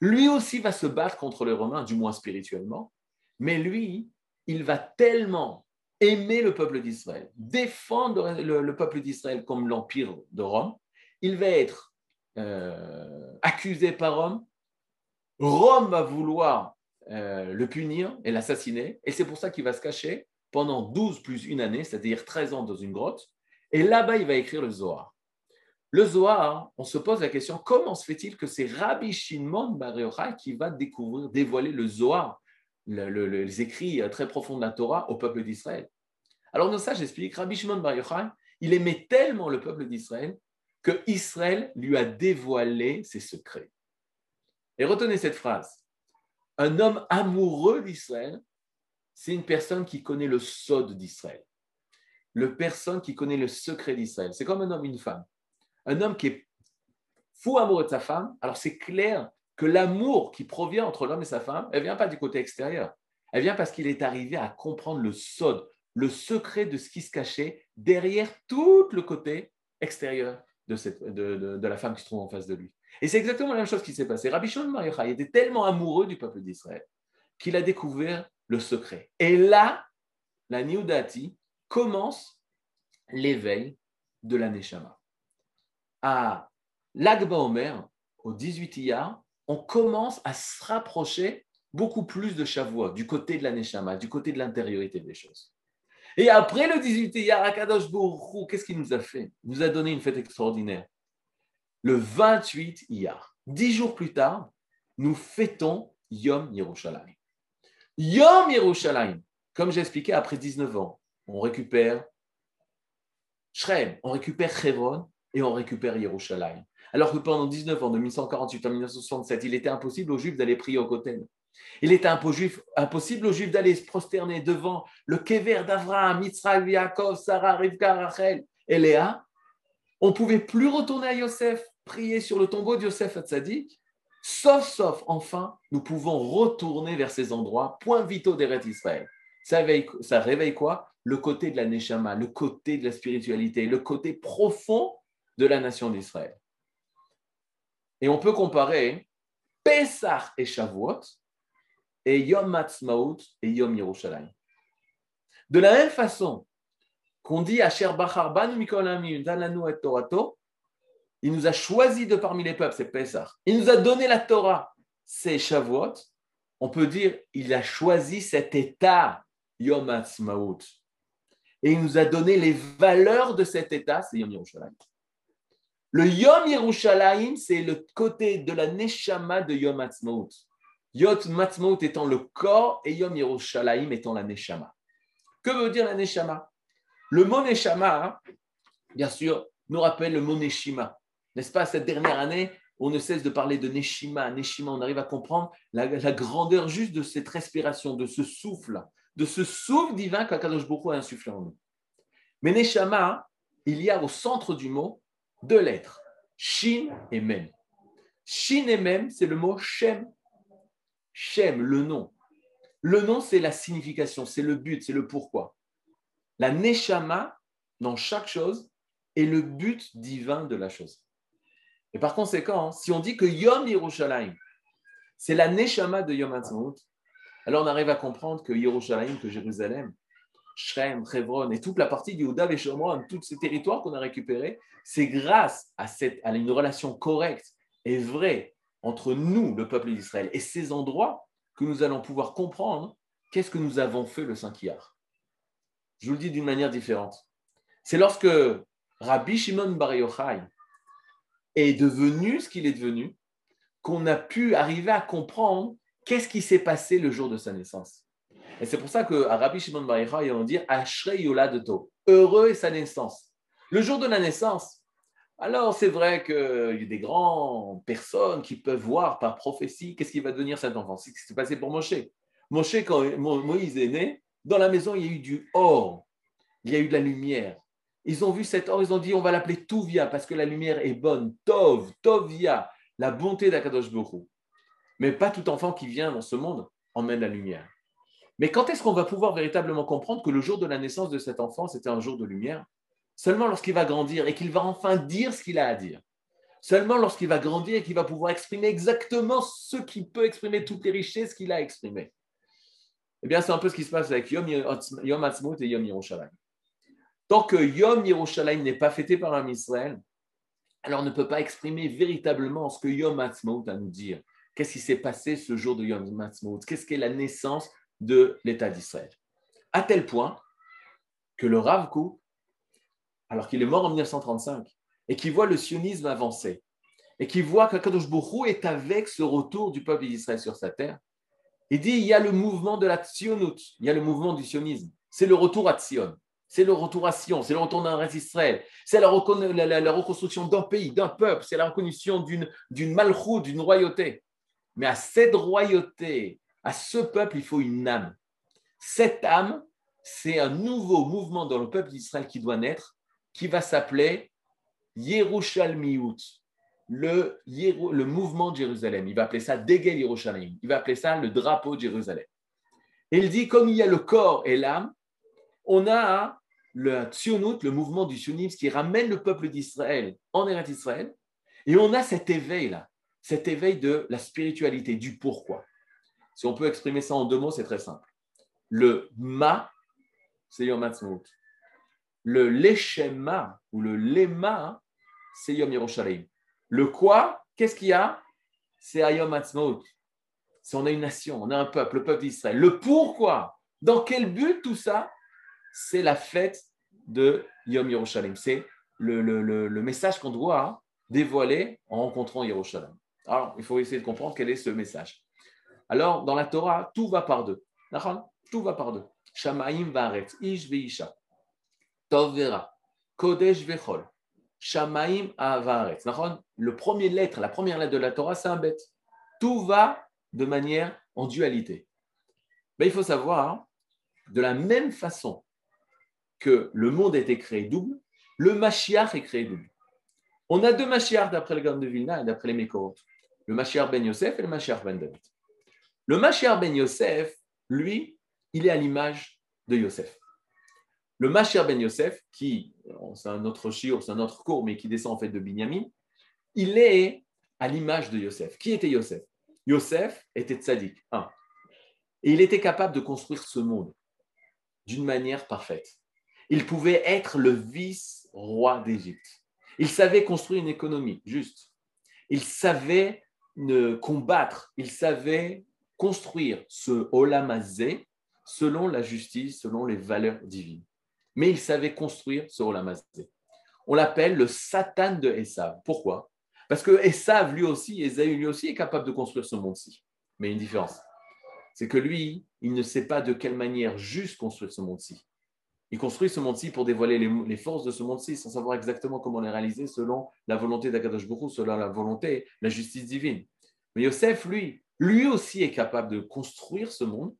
Lui aussi va se battre contre les Romains, du moins spirituellement. Mais lui, il va tellement aimer le peuple d'Israël, défendre le, peuple d'Israël comme l'empire de Rome. Il va être euh, accusé par Rome. Rome va vouloir euh, le punir et l'assassiner. Et c'est pour ça qu'il va se cacher pendant 12 plus une année, c'est-à-dire 13 ans dans une grotte. Et là-bas, il va écrire le Zohar. Le Zohar, on se pose la question, comment se fait-il que c'est Rabbi Shimon Bar Yochai qui va découvrir, dévoiler le Zohar, les écrits très profonds de la Torah au peuple d'Israël? Alors dans ça, j'explique, Rabbi Shimon Bar Yochai, il aimait tellement le peuple d'Israël que Israël lui a dévoilé ses secrets. Et retenez cette phrase. Un homme amoureux d'Israël, c'est une personne qui connaît le sod d'Israël. Le personne qui connaît le secret d'Israël. C'est comme un homme, une femme. Un homme qui est fou amoureux de sa femme, alors c'est clair que l'amour qui provient entre l'homme et sa femme, elle vient pas du côté extérieur. Elle vient parce qu'il est arrivé à comprendre le sod, le secret de ce qui se cachait derrière tout le côté extérieur de, de, la femme qui se trouve en face de lui. Et c'est exactement la même chose qui s'est passé. Rabbi Shimon Bar était tellement amoureux du peuple d'Israël qu'il a découvert le secret. Et là, la Niudati commence l'éveil de la Neshama. À l'Agba Omer, au 18 Iyar, on commence à se rapprocher beaucoup plus de Shavuot, du côté de la Neshama, du côté de l'intériorité des choses. Et après le 18 Iyar, Akadosh qu'est-ce qu'il nous a fait? Il nous a donné une fête extraordinaire. Le 28 Iyar, dix jours plus tard, nous fêtons Yom Yerushalayim. Yom Yerushalayim, comme j'ai expliqué, après 19 ans, on récupère Shrem, on récupère Hebron et on récupère Yerushalayim. Alors que pendant 19 ans, de 1148 à 1967, il était impossible aux Juifs d'aller prier au Kotel. Il était impossible aux Juifs d'aller se prosterner devant le Kever d'Avraham, Mitzrayim, Yaakov, Sarah, Rivka, Rachel et Léa. On ne pouvait plus retourner à Yosef, prier sur le tombeau de Yosef Hatzadik. Sauf, sauf, enfin, nous pouvons retourner vers ces endroits, point vitaux des Israël. Ça ça réveille quoi? Le côté de la Neshama, le côté de la spiritualité, le côté profond de la nation d'Israël. Et on peut comparer Pesach et Shavuot et Yom Matzmaut et Yom Yerushalayim. De la même façon qu'on dit à Sher Bachar Banu Mikolami Dalanu et Torato, il nous a choisi de parmi les peuples, c'est Pesach. Il nous a donné la Torah, c'est Shavuot. On peut dire, il a choisi cet état, Yom Matzmaut. Et il nous a donné les valeurs de cet état, c'est Yom Yerushalayim. Le Yom Yerushalayim, c'est le côté de la Neshama de Yom Ha'atzmaut. Yom Ha'atzmaut étant le corps et Yom Yerushalayim étant la Neshama. Que veut dire la Neshama? Le mot Neshama, bien sûr, nous rappelle le mot Neshima. N'est-ce pas, cette dernière année, on ne cesse de parler de Neshima, Neshima, on arrive à comprendre la, grandeur juste de cette respiration, de ce souffle, de ce souffle divin qu'Akadosh Boko a insufflé en nous. Mais Neshama, il y a au centre du mot deux lettres, Shin et Mem. Shin et Mem, c'est le mot Shem. Shem, le nom. Le nom, c'est la signification, c'est le but, c'est le pourquoi. La Neshama, dans chaque chose, est le but divin de la chose. Et par conséquent, si on dit que Yom Yerushalayim, c'est la Neshama de Yom Ha'atzmaut, alors on arrive à comprendre que Yerushalayim, que Jérusalem, Shrem, Hebron et toute la partie du Houdav et Shomron, tous ces territoires qu'on a récupérés, c'est grâce à, cette, à une relation correcte et vraie entre nous, le peuple d'Israël, et ces endroits que nous allons pouvoir comprendre qu'est-ce que nous avons fait le Saint-Kiyar. Je vous le dis d'une manière différente. C'est lorsque Rabbi Shimon Bar Yochai est devenu ce qu'il est devenu qu'on a pu arriver à comprendre qu'est-ce qui s'est passé le jour de sa naissance. Et c'est pour ça qu'à Rabbi Shimon Bar Yochai, on dit Ashrei Yoladeto, heureux est sa naissance. Le jour de la naissance, alors c'est vrai qu'il y a des grandes personnes qui peuvent voir par prophétie qu'est-ce qui va devenir cet enfant. C'est ce qui s'est passé pour Moshe. Moshe, quand Moïse est né, dans la maison, il y a eu du or, il y a eu de la lumière. Ils ont vu cet or, ils ont dit on va l'appeler Tuvia parce que la lumière est bonne. Tov, Tovia, la bonté d'Akadosh Baruch Mais pas tout enfant qui vient dans ce monde emmène la lumière. Mais quand est-ce qu'on va pouvoir véritablement comprendre que le jour de la naissance de cet enfant, c'était un jour de lumière? Seulement lorsqu'il va grandir et qu'il va enfin dire ce qu'il a à dire. Seulement lorsqu'il va grandir et qu'il va pouvoir exprimer exactement ce qu'il peut exprimer, toutes les richesses qu'il a exprimées. Eh bien, c'est un peu ce qui se passe avec Yom, Yom et Yom Yerushalayim. Tant que Yom Yerushalayim n'est pas fêté par un Israël, alors on ne peut pas exprimer véritablement ce que Yom Ha'atzmaut a à nous dire. Qu'est-ce qui s'est passé ce jour de Yom Ha'atzmaut? Qu'est-ce qu'est la naissance de l'État d'Israël? À tel point que le Rav Kook alors qu'il est mort en 1935, et qui voit le sionisme avancer, et qui voit qu'Akadosh Bourou est avec ce retour du peuple d'Israël sur sa terre, il dit il y a le mouvement de la Tzionut, il y a le mouvement du sionisme, c'est le retour à Tzion. C'est le retour à Sion, c'est le retour d'un Israël, c'est la, reconstruction d'un pays, d'un peuple, c'est la reconnaissance d'une, d'une malchoute, d'une royauté. Mais à cette royauté, à ce peuple, il faut une âme. Cette âme, c'est un nouveau mouvement dans le peuple d'Israël qui doit naître, qui va s'appeler Yerushalmiut, le, le mouvement de Jérusalem. Il va appeler ça Degel Yerushalayim. Il va appeler ça le drapeau de Jérusalem. Et il dit, comme il y a le corps et l'âme, on a le Tzionut, le mouvement du sionisme qui ramène le peuple d'Israël en Eretz Israël. Et on a cet éveil-là, cet éveil de la spiritualité, du pourquoi. Si on peut exprimer ça en deux mots, c'est très simple. Le ma, c'est Yom Ha'atzmaut. Le leshema ou le lema, c'est Yom Yerushalayim. Le quoi, qu'est-ce qu'il y a? C'est Ayom Ha'atzmaut. Si on a une nation, on a un peuple, le peuple d'Israël. Le pourquoi? Dans quel but tout ça? C'est la fête de Yom Yerushalayim. C'est le, message qu'on doit dévoiler en rencontrant Yerushalayim. Alors, il faut essayer de comprendre quel est ce message. Alors, dans la Torah, tout va par deux. Tout va par deux. Shamaim va'aret, ish ve'isha, tov vera, kodesh ve'chol, shamaim va'aret. Le premier lettre, la première lettre de la Torah, c'est un bête. Tout va de manière en dualité. Mais il faut savoir, de la même façon que le monde a été créé double, le Mashiach est créé double. On a deux Mashiach d'après le Gaon de Vilna et d'après les Mekorot. Le Mashiach ben Yosef et le Mashiach ben David. Le Mashiach ben Yosef, lui, il est à l'image de Yosef. Le Mashiach ben Yosef, qui, c'est un autre shiur, c'est un autre cours, mais qui descend en fait de Binyamin, il est à l'image de Yosef. Qui était Yosef? Yosef était tzaddik, un. Et il était capable de construire ce monde d'une manière parfaite. Il pouvait être le vice-roi d'Égypte. Il savait construire une économie juste. Il savait combattre. Il savait construire ce olamazé selon la justice, selon les valeurs divines. Mais il savait construire ce olamazé. On l'appelle le Satan de Esav. Pourquoi? Parce que Esav, lui aussi, Esaü, lui aussi, est capable de construire ce monde-ci. Mais une différence, c'est que lui, il ne sait pas de quelle manière juste construire ce monde-ci. Il construit ce monde-ci pour dévoiler les, forces de ce monde-ci sans savoir exactement comment les réaliser selon la volonté d'Akadosh Baruch selon la volonté, la justice divine. Mais Yosef, lui, lui aussi est capable de construire ce monde,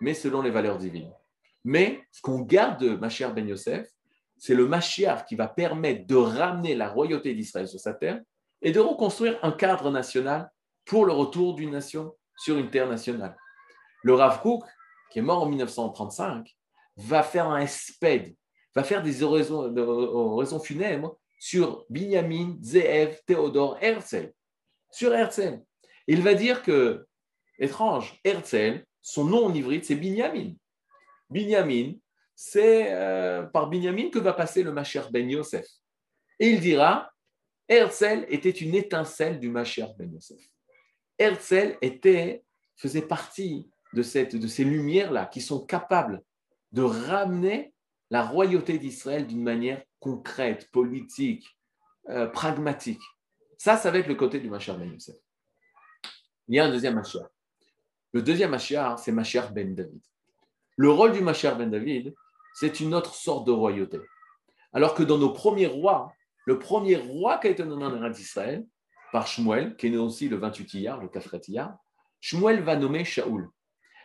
mais selon les valeurs divines. Mais ce qu'on garde de Mashiach ben Yosef, c'est le Mashiach qui va permettre de ramener la royauté d'Israël sur sa terre et de reconstruire un cadre national pour le retour d'une nation sur une terre nationale. Le Rav Kook, qui est mort en 1935, va faire un espède, va faire des oraisons, funèbres sur Binyamin, Zeev, Théodore, Herzl. Sur Herzl. Il va dire que, étrange, Herzl, son nom en ivrite, c'est Binyamin. Binyamin, c'est euh, par Binyamin que va passer le Mashiach ben Yosef. Et il dira, Herzl était une étincelle du Mashiach ben Yosef. Herzl était, faisait partie de, cette, de ces lumières-là qui sont capables de ramener la royauté d'Israël d'une manière concrète, politique, euh, pragmatique. Ça, ça va être le côté du Machar Ben Yosef. Il y a un deuxième Machar. Le deuxième Machar, c'est Machar Ben David. Le rôle du Machar Ben David, c'est une autre sorte de royauté. Alors que dans nos premiers rois, le premier roi qui a été nommé en d'Israël, par Shmuel, qui est né aussi le 28 Iyar, le Kafret Iyar, Shmuel va nommer Shaoul.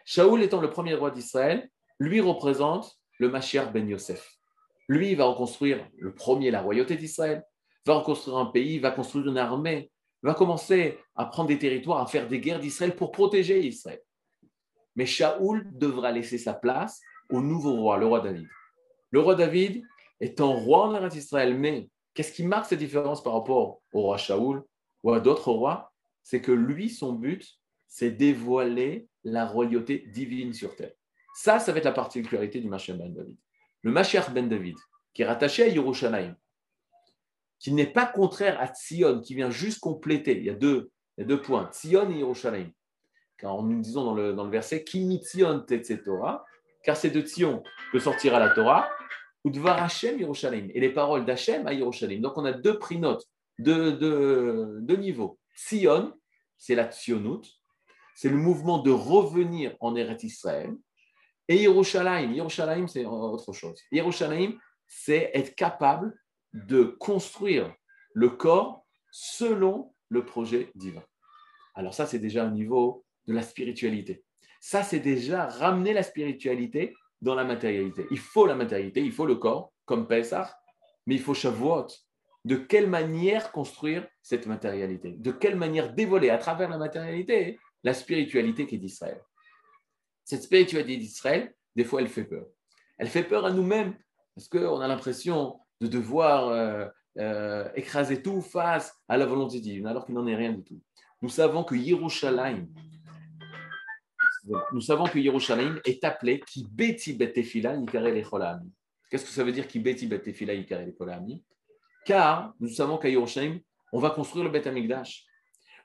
Shaoul étant le premier roi d'Israël, lui représente le Mashiach ben Yosef. Lui, va reconstruire le premier, la royauté d'Israël, va reconstruire un pays, va construire une armée, va commencer à prendre des territoires, à faire des guerres d'Israël pour protéger Israël. Mais Shaoul devra laisser sa place au nouveau roi, le roi David. Le roi David est un roi en Israël, mais qu'est-ce qui marque cette différence par rapport au roi Shaoul ou à d'autres rois? C'est que lui, son but, c'est dévoiler la royauté divine sur terre. Ça, ça va être la particularité du Mashiach ben David. Le Mashiach ben David, qui est rattaché à Yerushalayim, qui n'est pas contraire à Tzion, qui vient juste compléter. Il y a deux, points, Tzion et Yerushalayim. Car nous disons dans le, dans le verset, Kimitzion Torah, car c'est de Tzion que sortira la Torah, ou de Hashem Yerushalayim, et les paroles d'Hachem à Yerushalayim. Donc on a deux prinotes, deux, deux, niveaux. Tzion, c'est la Tzionut, c'est le mouvement de revenir en Eretz Israël, Et Yerushalayim, Yerushalayim, c'est autre chose. Yerushalayim, c'est être capable de construire le corps selon le projet divin. Alors ça, c'est déjà au niveau de la spiritualité. Ça, c'est déjà ramener la spiritualité dans la matérialité. Il faut la matérialité, il faut le corps, comme Pesach, mais il faut Shavuot. De quelle manière construire cette matérialité? De quelle manière dévoiler à travers la matérialité la spiritualité qui est d'Israël? Cette spiritualité d'Israël, des fois, elle fait peur. Elle fait peur à nous-mêmes parce qu'on a l'impression de devoir euh, euh, écraser tout face à la volonté divine, alors qu'il n'en est rien du tout. Nous savons que Yerushalayim, nous savons que Yerushalayim est appelé qui beti betefila les Qu'est-ce que ça veut dire qui beti betefila les Car nous savons qu'à Yerushalayim, on va construire le Bet.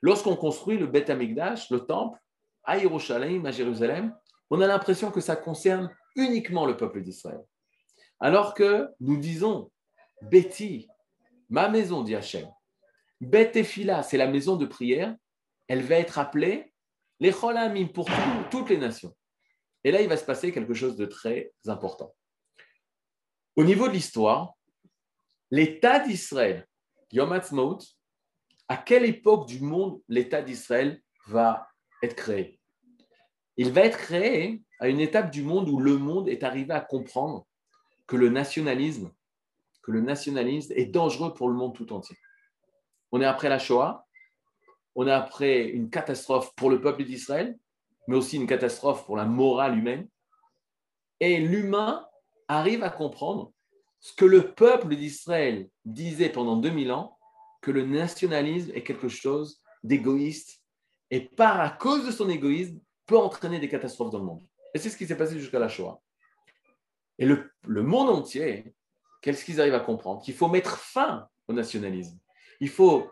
Lorsqu'on construit le Bet le temple, à Yerushalayim, à Jérusalem, on a l'impression que ça concerne uniquement le peuple d'Israël. Alors que nous disons, Betty, ma maison, dit Hachem. Betefila, c'est la maison de prière. Elle va être appelée les Cholamim pour toutes les nations. Et là, il va se passer quelque chose de très important. Au niveau de l'histoire, l'État d'Israël, Yom Ha'atzmaut, à quelle époque du monde l'État d'Israël va être créé? Il va être créé à une étape du monde où le monde est arrivé à comprendre que le nationalisme, que le nationalisme est dangereux pour le monde tout entier. On est après la Shoah, on est après une catastrophe pour le peuple d'Israël, mais aussi une catastrophe pour la morale humaine. Et l'humain arrive à comprendre ce que le peuple d'Israël disait pendant 2000 ans, que le nationalisme est quelque chose d'égoïste et par à cause de son égoïsme peut entraîner des catastrophes dans le monde. Et c'est ce qui s'est passé jusqu'à la Shoah. Et le, monde entier, qu'est-ce qu'ils arrivent à comprendre? Qu'il faut mettre fin au nationalisme. Il faut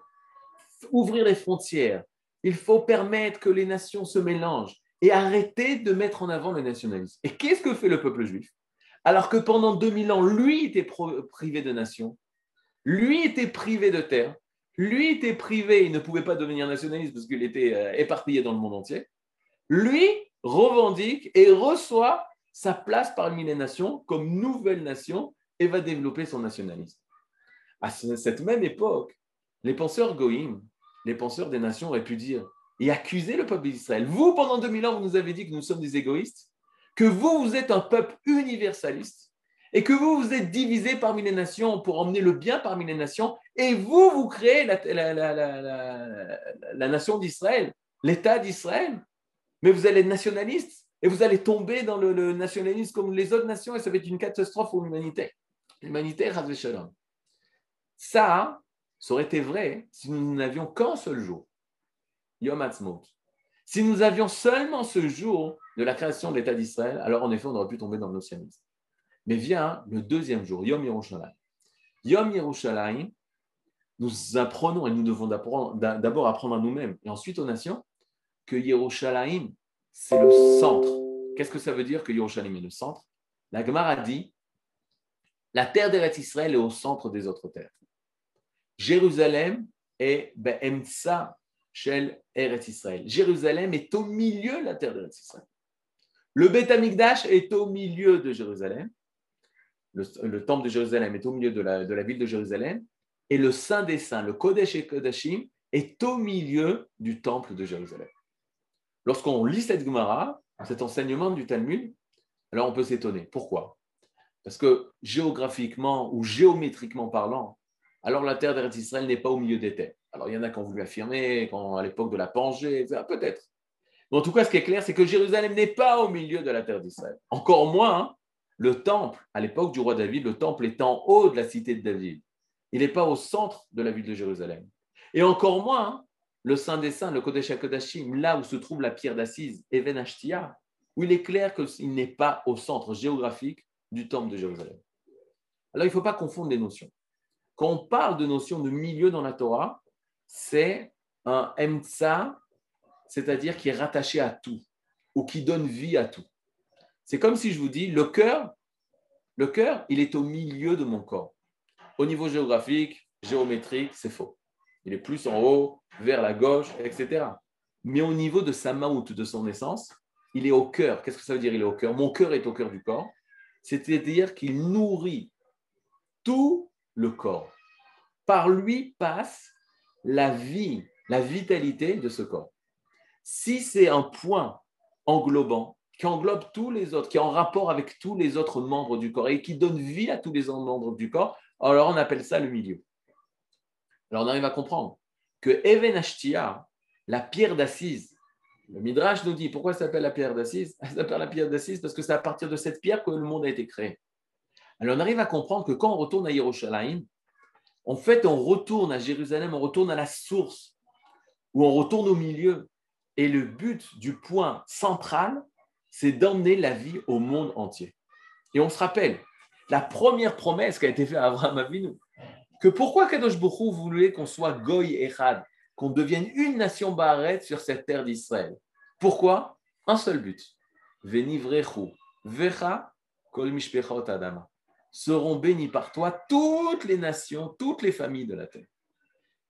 ouvrir les frontières. Il faut permettre que les nations se mélangent et arrêter de mettre en avant le nationalisme. Et qu'est-ce que fait le peuple juif? Alors que pendant 2000 ans, lui était privé de nation, lui était privé de terre, lui était privé, il ne pouvait pas devenir nationaliste parce qu'il était euh, éparpillé dans le monde entier. Lui revendique et reçoit sa place parmi les nations comme nouvelle nation et va développer son nationalisme. À cette même époque, les penseurs goïm, les penseurs des nations auraient pu dire et accuser le peuple d'Israël. Vous, pendant 2000 ans, vous nous avez dit que nous sommes des égoïstes, que vous, vous êtes un peuple universaliste et que vous, vous êtes divisé parmi les nations pour emmener le bien parmi les nations et vous, vous créez la, la nation d'Israël, l'État d'Israël, mais vous allez être nationaliste et vous allez tomber dans le, nationalisme comme les autres nations et ça va être une catastrophe pour l'humanité. L'humanité, Shalom. Ça, ça aurait été vrai si nous n'avions qu'un seul jour, Yom Ha'atzmaut. Si nous avions seulement ce jour de la création de l'État d'Israël, alors en effet, on aurait pu tomber dans l'oceanisme. Mais vient le deuxième jour, Yom Yerushalayim. Yom Yerushalayim, nous apprenons et nous devons d'abord apprendre à nous-mêmes et ensuite aux nations que Yerushalayim, c'est le centre. Qu'est-ce que ça veut dire que Yerushalayim est le centre? La Gemara dit la terre d'Eretz Israël est au centre des autres terres. Jérusalem est Shel Eretz Israël. Jérusalem est au milieu de la terre d'Eretz Israël. Le Beth Amikdash est au milieu de Jérusalem. Le, temple de Jérusalem est au milieu de la, de la, ville de Jérusalem. Et le Saint des Saints, le Kodesh et Kodashim, est au milieu du temple de Jérusalem. Lorsqu'on lit cette Gemara, cet enseignement du Talmud, alors on peut s'étonner. Pourquoi? Parce que géographiquement ou géométriquement parlant, alors la terre d'Eretz Israël n'est pas au milieu des terres. Alors il y en a qui ont voulu affirmer à l'époque de la Pangée, peut-être. Mais en tout cas, ce qui est clair, c'est que Jérusalem n'est pas au milieu de la terre d'Israël. Encore moins, le temple, à l'époque du roi David, le temple est en haut de la cité de David. Il n'est pas au centre de la ville de Jérusalem. Et encore moins, le Saint des Saints, le Kodesh HaKodashim, là où se trouve la pierre d'assise, Even Ashtia, où il est clair qu'il n'est pas au centre géographique du temple de Jérusalem. Alors, il ne faut pas confondre les notions. Quand on parle de notion de milieu dans la Torah, c'est un Emtsa, c'est-à-dire qui est rattaché à tout, ou qui donne vie à tout. C'est comme si je vous dis, le cœur, le cœur, il est au milieu de mon corps. Au niveau géographique, géométrique, c'est faux il est plus en haut, vers la gauche, etc. Mais au niveau de sa maout, de son essence, il est au cœur. Qu'est-ce que ça veut dire il est au cœur? Mon cœur est au cœur du corps. C'est-à-dire qu'il nourrit tout le corps. Par lui passe la vie, la vitalité de ce corps. Si c'est un point englobant, qui englobe tous les autres, qui est en rapport avec tous les autres membres du corps et qui donne vie à tous les autres membres du corps, alors on appelle ça le milieu. Alors on arrive à comprendre que Even Ashtia, la pierre d'assise, le Midrash nous dit pourquoi ça s'appelle la pierre d'assise Ça s'appelle la pierre d'assise parce que c'est à partir de cette pierre que le monde a été créé. Alors on arrive à comprendre que quand on retourne à Yerushalayim, en fait on retourne à Jérusalem, on retourne à la source, ou on retourne au milieu. Et le but du point central, c'est d'emmener la vie au monde entier. Et on se rappelle, la première promesse qui a été faite à Abraham Avinu, que pourquoi Kadosh Bokhu voulait qu'on soit Goy Echad, qu'on devienne une nation barrette sur cette terre d'Israël? Pourquoi? Un seul but. Venivrechu, vecha, kol adama. Seront bénis par toi toutes les nations, toutes les familles de la terre.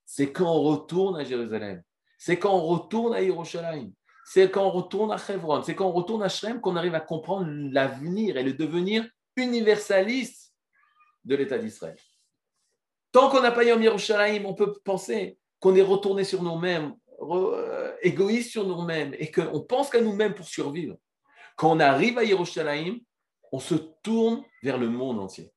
C'est quand on retourne à Jérusalem, c'est quand on retourne à Yerushalayim, c'est quand on retourne à Hebron, c'est quand on retourne à Shrem qu'on arrive à comprendre l'avenir et le devenir universaliste de l'État d'Israël. Tant qu'on n'a pas en Yerushalayim, on peut penser qu'on est retourné sur nous-mêmes, euh, égoïste sur nous-mêmes, et qu'on pense qu'à nous-mêmes pour survivre. Quand on arrive à Yerushalayim, on se tourne vers le monde entier.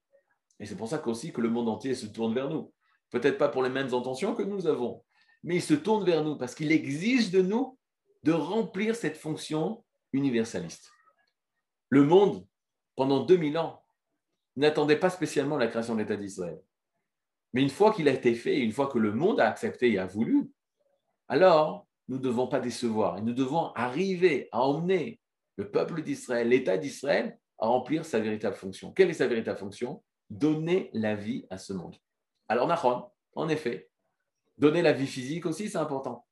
Et c'est pour ça qu'aussi que le monde entier se tourne vers nous. Peut-être pas pour les mêmes intentions que nous avons, mais il se tourne vers nous parce qu'il exige de nous de remplir cette fonction universaliste. Le monde, pendant 2000 ans, n'attendait pas spécialement la création de l'État d'Israël. Mais une fois qu'il a été fait, une fois que le monde a accepté et a voulu, alors nous ne devons pas décevoir et nous devons arriver à emmener le peuple d'Israël, l'État d'Israël, à remplir sa véritable fonction. Quelle est sa véritable fonction? Donner la vie à ce monde. Alors, Nahon, en effet, donner la vie physique aussi, c'est important.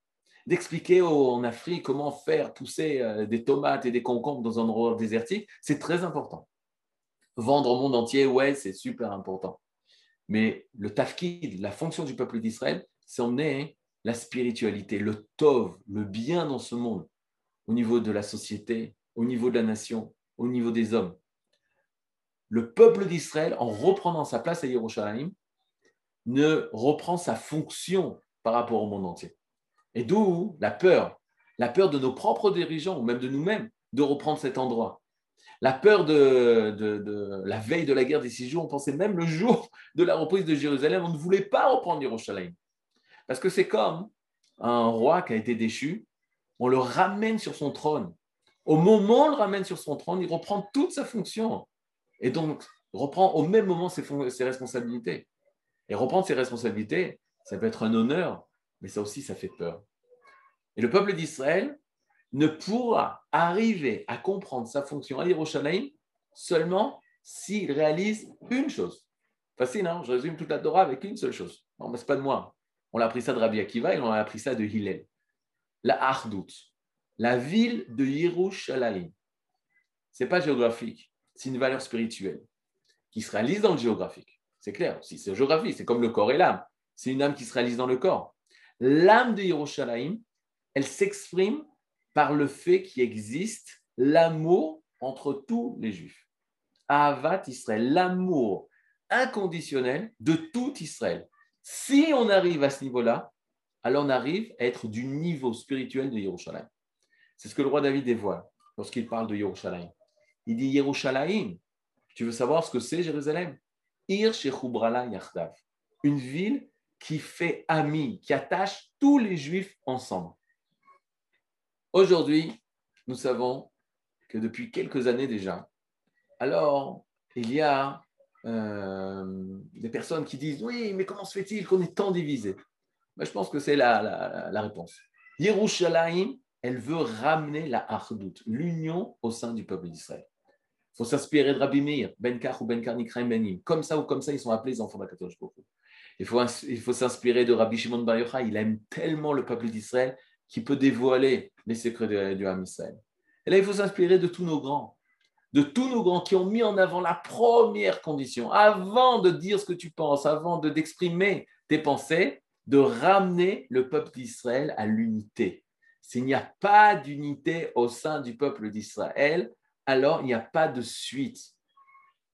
D'expliquer en Afrique comment faire pousser euh, des tomates et des concombres dans un endroit désertique, c'est très important. Vendre au monde entier, ouais, c'est super important. Mais le tafkid, la fonction du peuple d'Israël, c'est emmener la spiritualité, le tov, le bien dans ce monde, au niveau de la société, au niveau de la nation, au niveau des hommes. Le peuple d'Israël, en reprenant sa place à Yerushalayim, ne reprend sa fonction par rapport au monde entier. Et d'où la peur, la peur de nos propres dirigeants, ou même de nous-mêmes, de reprendre cet endroit. La peur de, la veille de la guerre des six jours, on pensait même le jour de la reprise de Jérusalem, on ne voulait pas reprendre Jérusalem. Parce que c'est comme un roi qui a été déchu, on le ramène sur son trône. Au moment où on le ramène sur son trône, il reprend toute sa fonction. Et donc, reprend au même moment ses, ses responsabilités. Et reprendre ses responsabilités, ça peut être un honneur, mais ça aussi, ça fait peur. Et le peuple d'Israël, ne pourra arriver à comprendre sa fonction à Yerushalayim seulement s'il réalise une chose. Facile, hein je résume toute la Torah avec une seule chose. Non, mais ce pas de moi. On l'a appris ça de Rabbi Akiva et on a appris ça de Hillel. La Ardout, la ville de Yerushalayim. Ce n'est pas géographique, c'est une valeur spirituelle qui se réalise dans le géographique. C'est clair, si c'est géographique, c'est comme le corps et l'âme. C'est une âme qui se réalise dans le corps. L'âme de Yerushalayim, elle s'exprime par le fait qu'il existe l'amour entre tous les juifs. Avat Israël, l'amour inconditionnel de tout Israël. Si on arrive à ce niveau-là, alors on arrive à être du niveau spirituel de Yerushalayim. C'est ce que le roi David dévoile lorsqu'il parle de Yerushalayim. Il dit Yerushalayim, tu veux savoir ce que c'est Jérusalem? Ir une ville qui fait ami, qui attache tous les juifs ensemble. Aujourd'hui, nous savons que depuis quelques années déjà, alors il y a euh, des personnes qui disent Oui, mais comment se fait-il qu'on est tant divisé? Ben, Je pense que c'est la, réponse. Yerushalayim, elle veut ramener la Ardout, l'union au sein du peuple d'Israël. Il faut s'inspirer de Rabbi Meir, Ben Kach ou Ben Karnikraim Benim. Comme ça ou comme ça, ils sont appelés les enfants d'Akatosh Il faut, il faut s'inspirer de Rabbi Shimon Bar Yochai. Il aime tellement le peuple d'Israël qui peut dévoiler les secrets du, Ham Et là, il faut s'inspirer de tous nos grands, de tous nos grands qui ont mis en avant la première condition, avant de dire ce que tu penses, avant de d'exprimer tes pensées, de ramener le peuple d'Israël à l'unité. s'il n'y a pas d'unité au sein du peuple d'Israël, alors il n'y a pas de suite.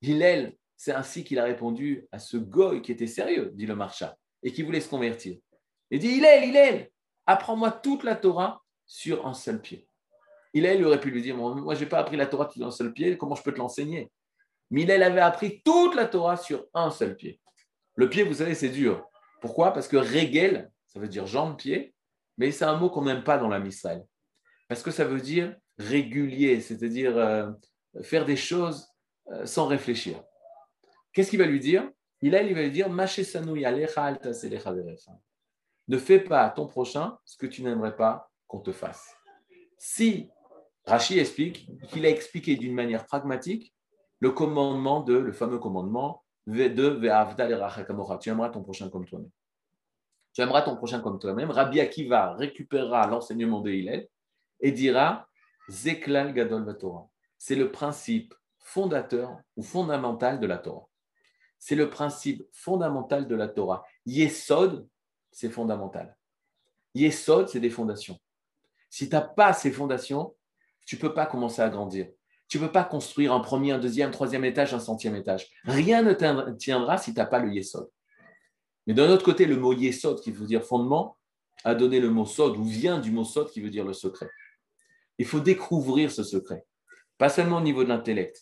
Hillel, c'est ainsi qu'il a répondu à ce goy qui était sérieux, dit le marchand, et qui voulait se convertir. Il dit Hillel, Hillel, apprends-moi toute la Torah sur un seul pied. Hillel aurait pu lui dire Moi, je n'ai pas appris la Torah sur un seul pied, comment je peux te l'enseigner? Mais Hillel avait appris toute la Torah sur un seul pied. Le pied, vous savez, c'est dur. Pourquoi? Parce que régel, ça veut dire jambe-pied, mais c'est un mot qu'on n'aime pas dans la Misraël. Parce que ça veut dire régulier, c'est-à-dire euh, faire des choses euh, sans réfléchir. Qu'est-ce qu'il va lui dire? Il, il va lui dire Ne fais pas à ton prochain ce que tu n'aimerais pas qu'on te fasse. Si Rachi explique qu'il a expliqué d'une manière pragmatique le commandement de, le fameux commandement de Tu aimeras ton prochain comme toi-même. Tu aimeras ton prochain comme toi-même. Rabbi Akiva récupérera l'enseignement de Hillel et dira Zeklal Gadol Torah. C'est le principe fondateur ou fondamental de la Torah. C'est le principe fondamental de la Torah. Yesod, c'est fondamental. Yesod, c'est des fondations. Si tu n'as pas ces fondations, tu ne peux pas commencer à grandir. Tu ne peux pas construire un premier, un deuxième, un troisième étage, un centième étage. Rien ne tiendra si tu n'as pas le Yesod. Mais d'un autre côté, le mot Yesod, qui veut dire fondement, a donné le mot Sod, ou vient du mot Sod, qui veut dire le secret. Il faut découvrir ce secret. Pas seulement au niveau de l'intellect,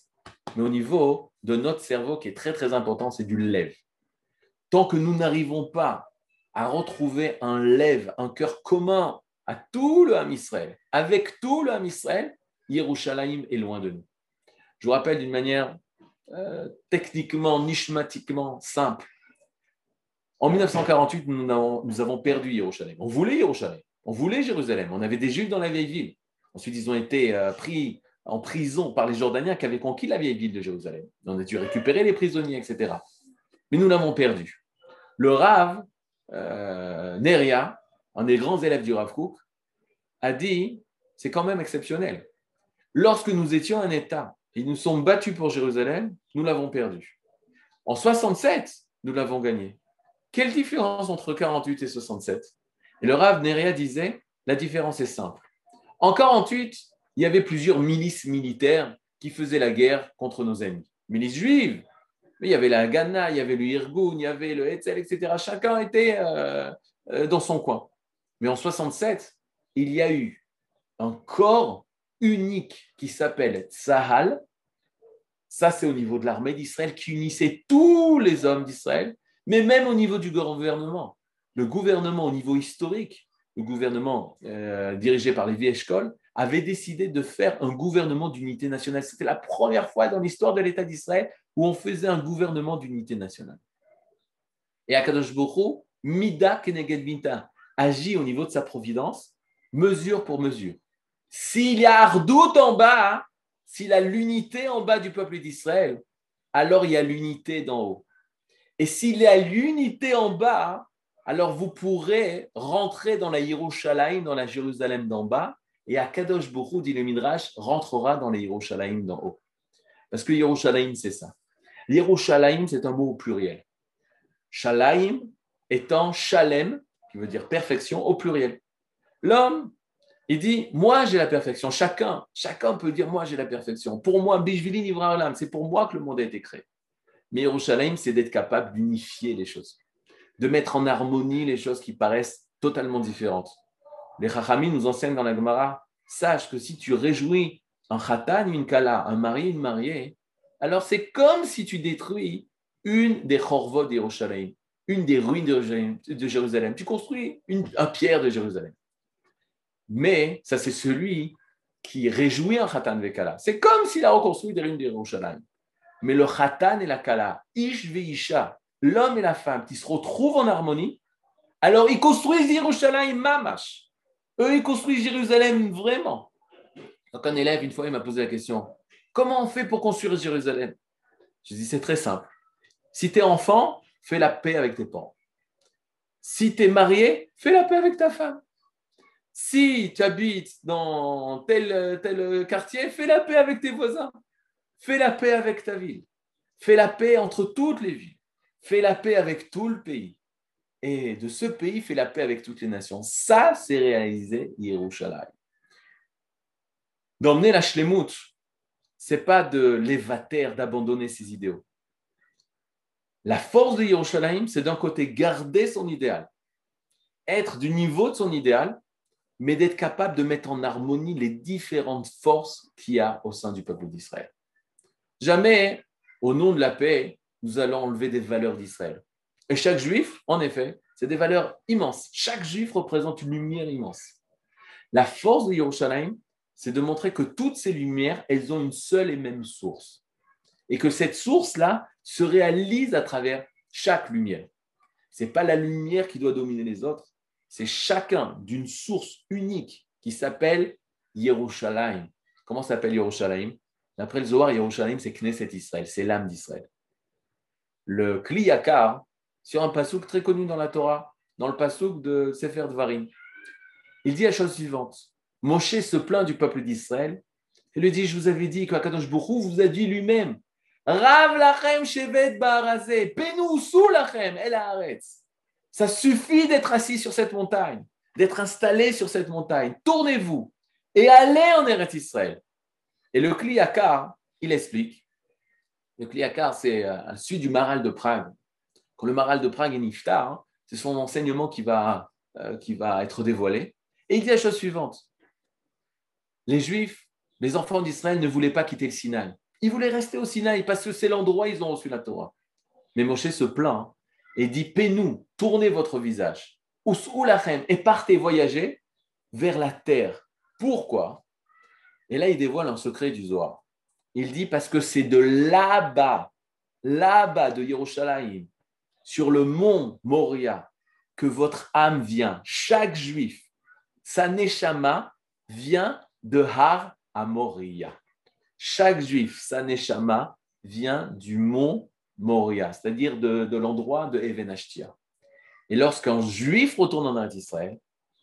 mais au niveau de notre cerveau qui est très très important, c'est du lève. Tant que nous n'arrivons pas à retrouver un lève, un cœur commun à tout le Ham Israël, avec tout le Ham Israël, Yerushalayim est loin de nous. Je vous rappelle d'une manière euh, techniquement, nishmatiquement simple. En 1948, nous avons, nous avons perdu Yerushalayim. On voulait Yerushalayim, on voulait Jérusalem, on avait des Juifs dans la vieille ville. Ensuite, ils ont été euh, pris en prison par les Jordaniens qui avaient conquis la vieille ville de Jérusalem. On a dû récupérer les prisonniers, etc. Mais nous l'avons perdu. Le Rav, euh, Neria, un des grands élèves du Rav Kook, a dit c'est quand même exceptionnel. Lorsque nous étions un État et nous sommes battus pour Jérusalem, nous l'avons perdu. En 67, nous l'avons gagné. Quelle différence entre 48 et 67 Et le Rav Neria disait la différence est simple. En 48, il y avait plusieurs milices militaires qui faisaient la guerre contre nos ennemis. Milices juives, il y avait la Ghana, il y avait le Irgun, il y avait le Hetzel, etc. Chacun était euh, euh, dans son coin. Mais en 67, il y a eu un corps unique qui s'appelle Tsahal. Ça, c'est au niveau de l'armée d'Israël qui unissait tous les hommes d'Israël, mais même au niveau du gouvernement. Le gouvernement au niveau historique, le gouvernement euh, dirigé par les écoles, avait décidé de faire un gouvernement d'unité nationale. C'était la première fois dans l'histoire de l'État d'Israël où on faisait un gouvernement d'unité nationale. Et Akadosh Boko, Mida Keneged Binta, agit au niveau de sa providence, mesure pour mesure. S'il y a Ardout en bas, s'il a l'unité en bas du peuple d'Israël, alors il y a l'unité d'en haut. Et s'il y a l'unité en bas, alors vous pourrez rentrer dans la Yerushalayim, dans la Jérusalem d'en bas, et Akadosh Borou, dit le Midrash, rentrera dans les Yerushalayim d'en haut. Parce que Yerushalayim, c'est ça. Yerushalayim, c'est un mot au pluriel. Shalaim étant Shalem, qui veut dire perfection, au pluriel. L'homme, il dit, moi j'ai la perfection. Chacun, chacun peut dire, moi j'ai la perfection. Pour moi, Bishvili Nivra c'est pour moi que le monde a été créé. Mais Yerushalayim, c'est d'être capable d'unifier les choses de mettre en harmonie les choses qui paraissent totalement différentes. Les Chachamim nous enseignent dans la Gemara, sache que si tu réjouis un Khatan, une Kala, un mari, une mariée, alors c'est comme si tu détruis une des Chorvot d'Yerushalayim, une des ruines de Jérusalem. Tu construis une, pierre de Jérusalem. Mais ça, c'est celui qui réjouit un Khatan Kala. C'est comme s'il a reconstruit des ruines d'Yerushalayim. Mais le Khatan et la Kala, Ish Veisha, l'homme et la femme qui se retrouvent en harmonie, alors ils construisent Jérusalem mamash. Eux, ils construisent Jérusalem vraiment. Donc un élève, une fois, il m'a posé la question, comment on fait pour construire Jérusalem? Je dis, c'est très simple. Si tu es enfant, fais la paix avec tes parents. Si tu es marié, fais la paix avec ta femme. Si tu habites dans tel, quartier, fais la paix avec tes voisins. Fais la paix avec ta ville. Fais la paix entre toutes les villes. Fais la paix avec tout le pays. et de ce pays fait la paix avec toutes les nations. Ça, c'est réalisé Yerushalayim. D'emmener la Shlemut, c'est pas de l'évater, d'abandonner ses idéaux. La force de Yerushalayim, c'est d'un côté garder son idéal, être du niveau de son idéal, mais d'être capable de mettre en harmonie les différentes forces qu'il y a au sein du peuple d'Israël. Jamais, au nom de la paix, nous allons enlever des valeurs d'Israël. Et chaque juif, en effet, c'est des valeurs immenses. Chaque juif représente une lumière immense. La force de Yerushalayim, c'est de montrer que toutes ces lumières, elles ont une seule et même source. Et que cette source-là se réalise à travers chaque lumière. Ce n'est pas la lumière qui doit dominer les autres, c'est chacun d'une source unique qui s'appelle Yerushalayim. Comment s'appelle Yerushalayim? D'après le Zohar, Yerushalayim, c'est Knesset Israël, c'est l'âme d'Israël. Le Kliyakar, sur un pasouk très connu dans la Torah, dans le pasouk de Sefer Dvarim. Il dit la chose suivante Moshe se plaint du peuple d'Israël et lui dit Je vous avais dit qu'Akadosh Bourou vous a dit lui-même Rav lachem shevet ba'arazé, penou sous lachem, el haaretz. Ça suffit d'être assis sur cette montagne, d'être installé sur cette montagne. Tournez-vous et allez en Eretz Israël. Et le Kliyakar, il explique. Le Kliyakar, c'est un suite du Maral de Prague quand le Maral de Prague est niftar, hein, c'est son enseignement qui va, euh, qui va être dévoilé. Et il dit la chose suivante les Juifs, les enfants d'Israël ne voulaient pas quitter le Sinaï. Ils voulaient rester au Sinaï parce que c'est l'endroit où ils ont reçu la Torah. Mais Moshe se plaint et dit Paix-nous, tournez votre visage, et partez voyager vers la terre. Pourquoi? Et là, il dévoile un secret du Zohar. Il dit parce que c'est de là-bas, là-bas de Yerushalayim, sur le mont Moria que votre âme vient. Chaque juif, sa neshama vient de Har à Moria. Chaque juif, sa neshama vient du mont Moria, c'est-à-dire de, l'endroit de Evenashtia. Et lorsqu'un juif retourne en Israël,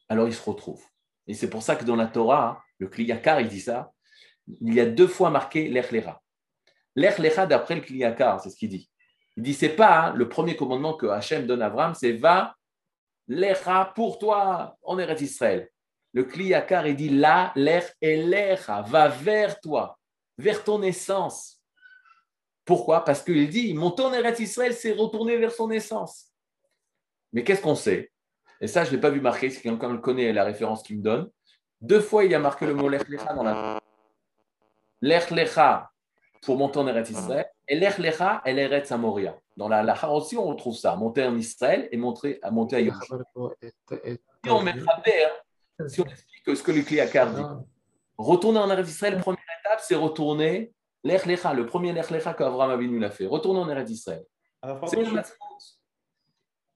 alors il se retrouve. Et c'est pour ça que dans la Torah, le Kliyakar, il dit ça, il y a deux fois marqué l'Echlera. L'Echlera, d'après le Kliyakar, c'est ce qu'il dit. Il dit, c'est pas hein, le premier commandement que Hachem donne à Abraham, c'est va, l'Echa pour toi en Eretz Israël. Le Kliyakar, il dit là, l'Ech et l'Echa, va vers toi, vers ton essence. Pourquoi? Parce qu'il dit, monter en Eretz Israël, c'est retourner vers son essence. Mais qu'est-ce qu'on sait? Et ça, je ne l'ai pas vu marquer, si quelqu'un connaît la référence qu'il me donne. Deux fois, il y a marqué le mot Lech Lecha dans la Lech Lecha pour monter en Eretz Israël et l'Echlecha et l'Eretz Amoria. Dans la Lacha aussi, on retrouve ça, monter en Israël et monter, à monter à Yerushalayim. Si on met si on explique ce que le Kliakar dit. Retourner en Eretz Israël, première étape, c'est retourner l'Echlecha, le premier l'Echlecha qu'Avram Avinu l'a fait. Retourner en Eretz Israël. Alors,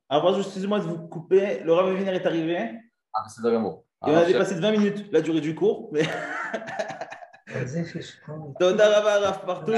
ah, excusez-moi de vous couper. Le Rav Avinu est arrivé. Ah, c'est vraiment. Et on a ah, dépassé de 20 minutes la durée du cours. Mais... Partout,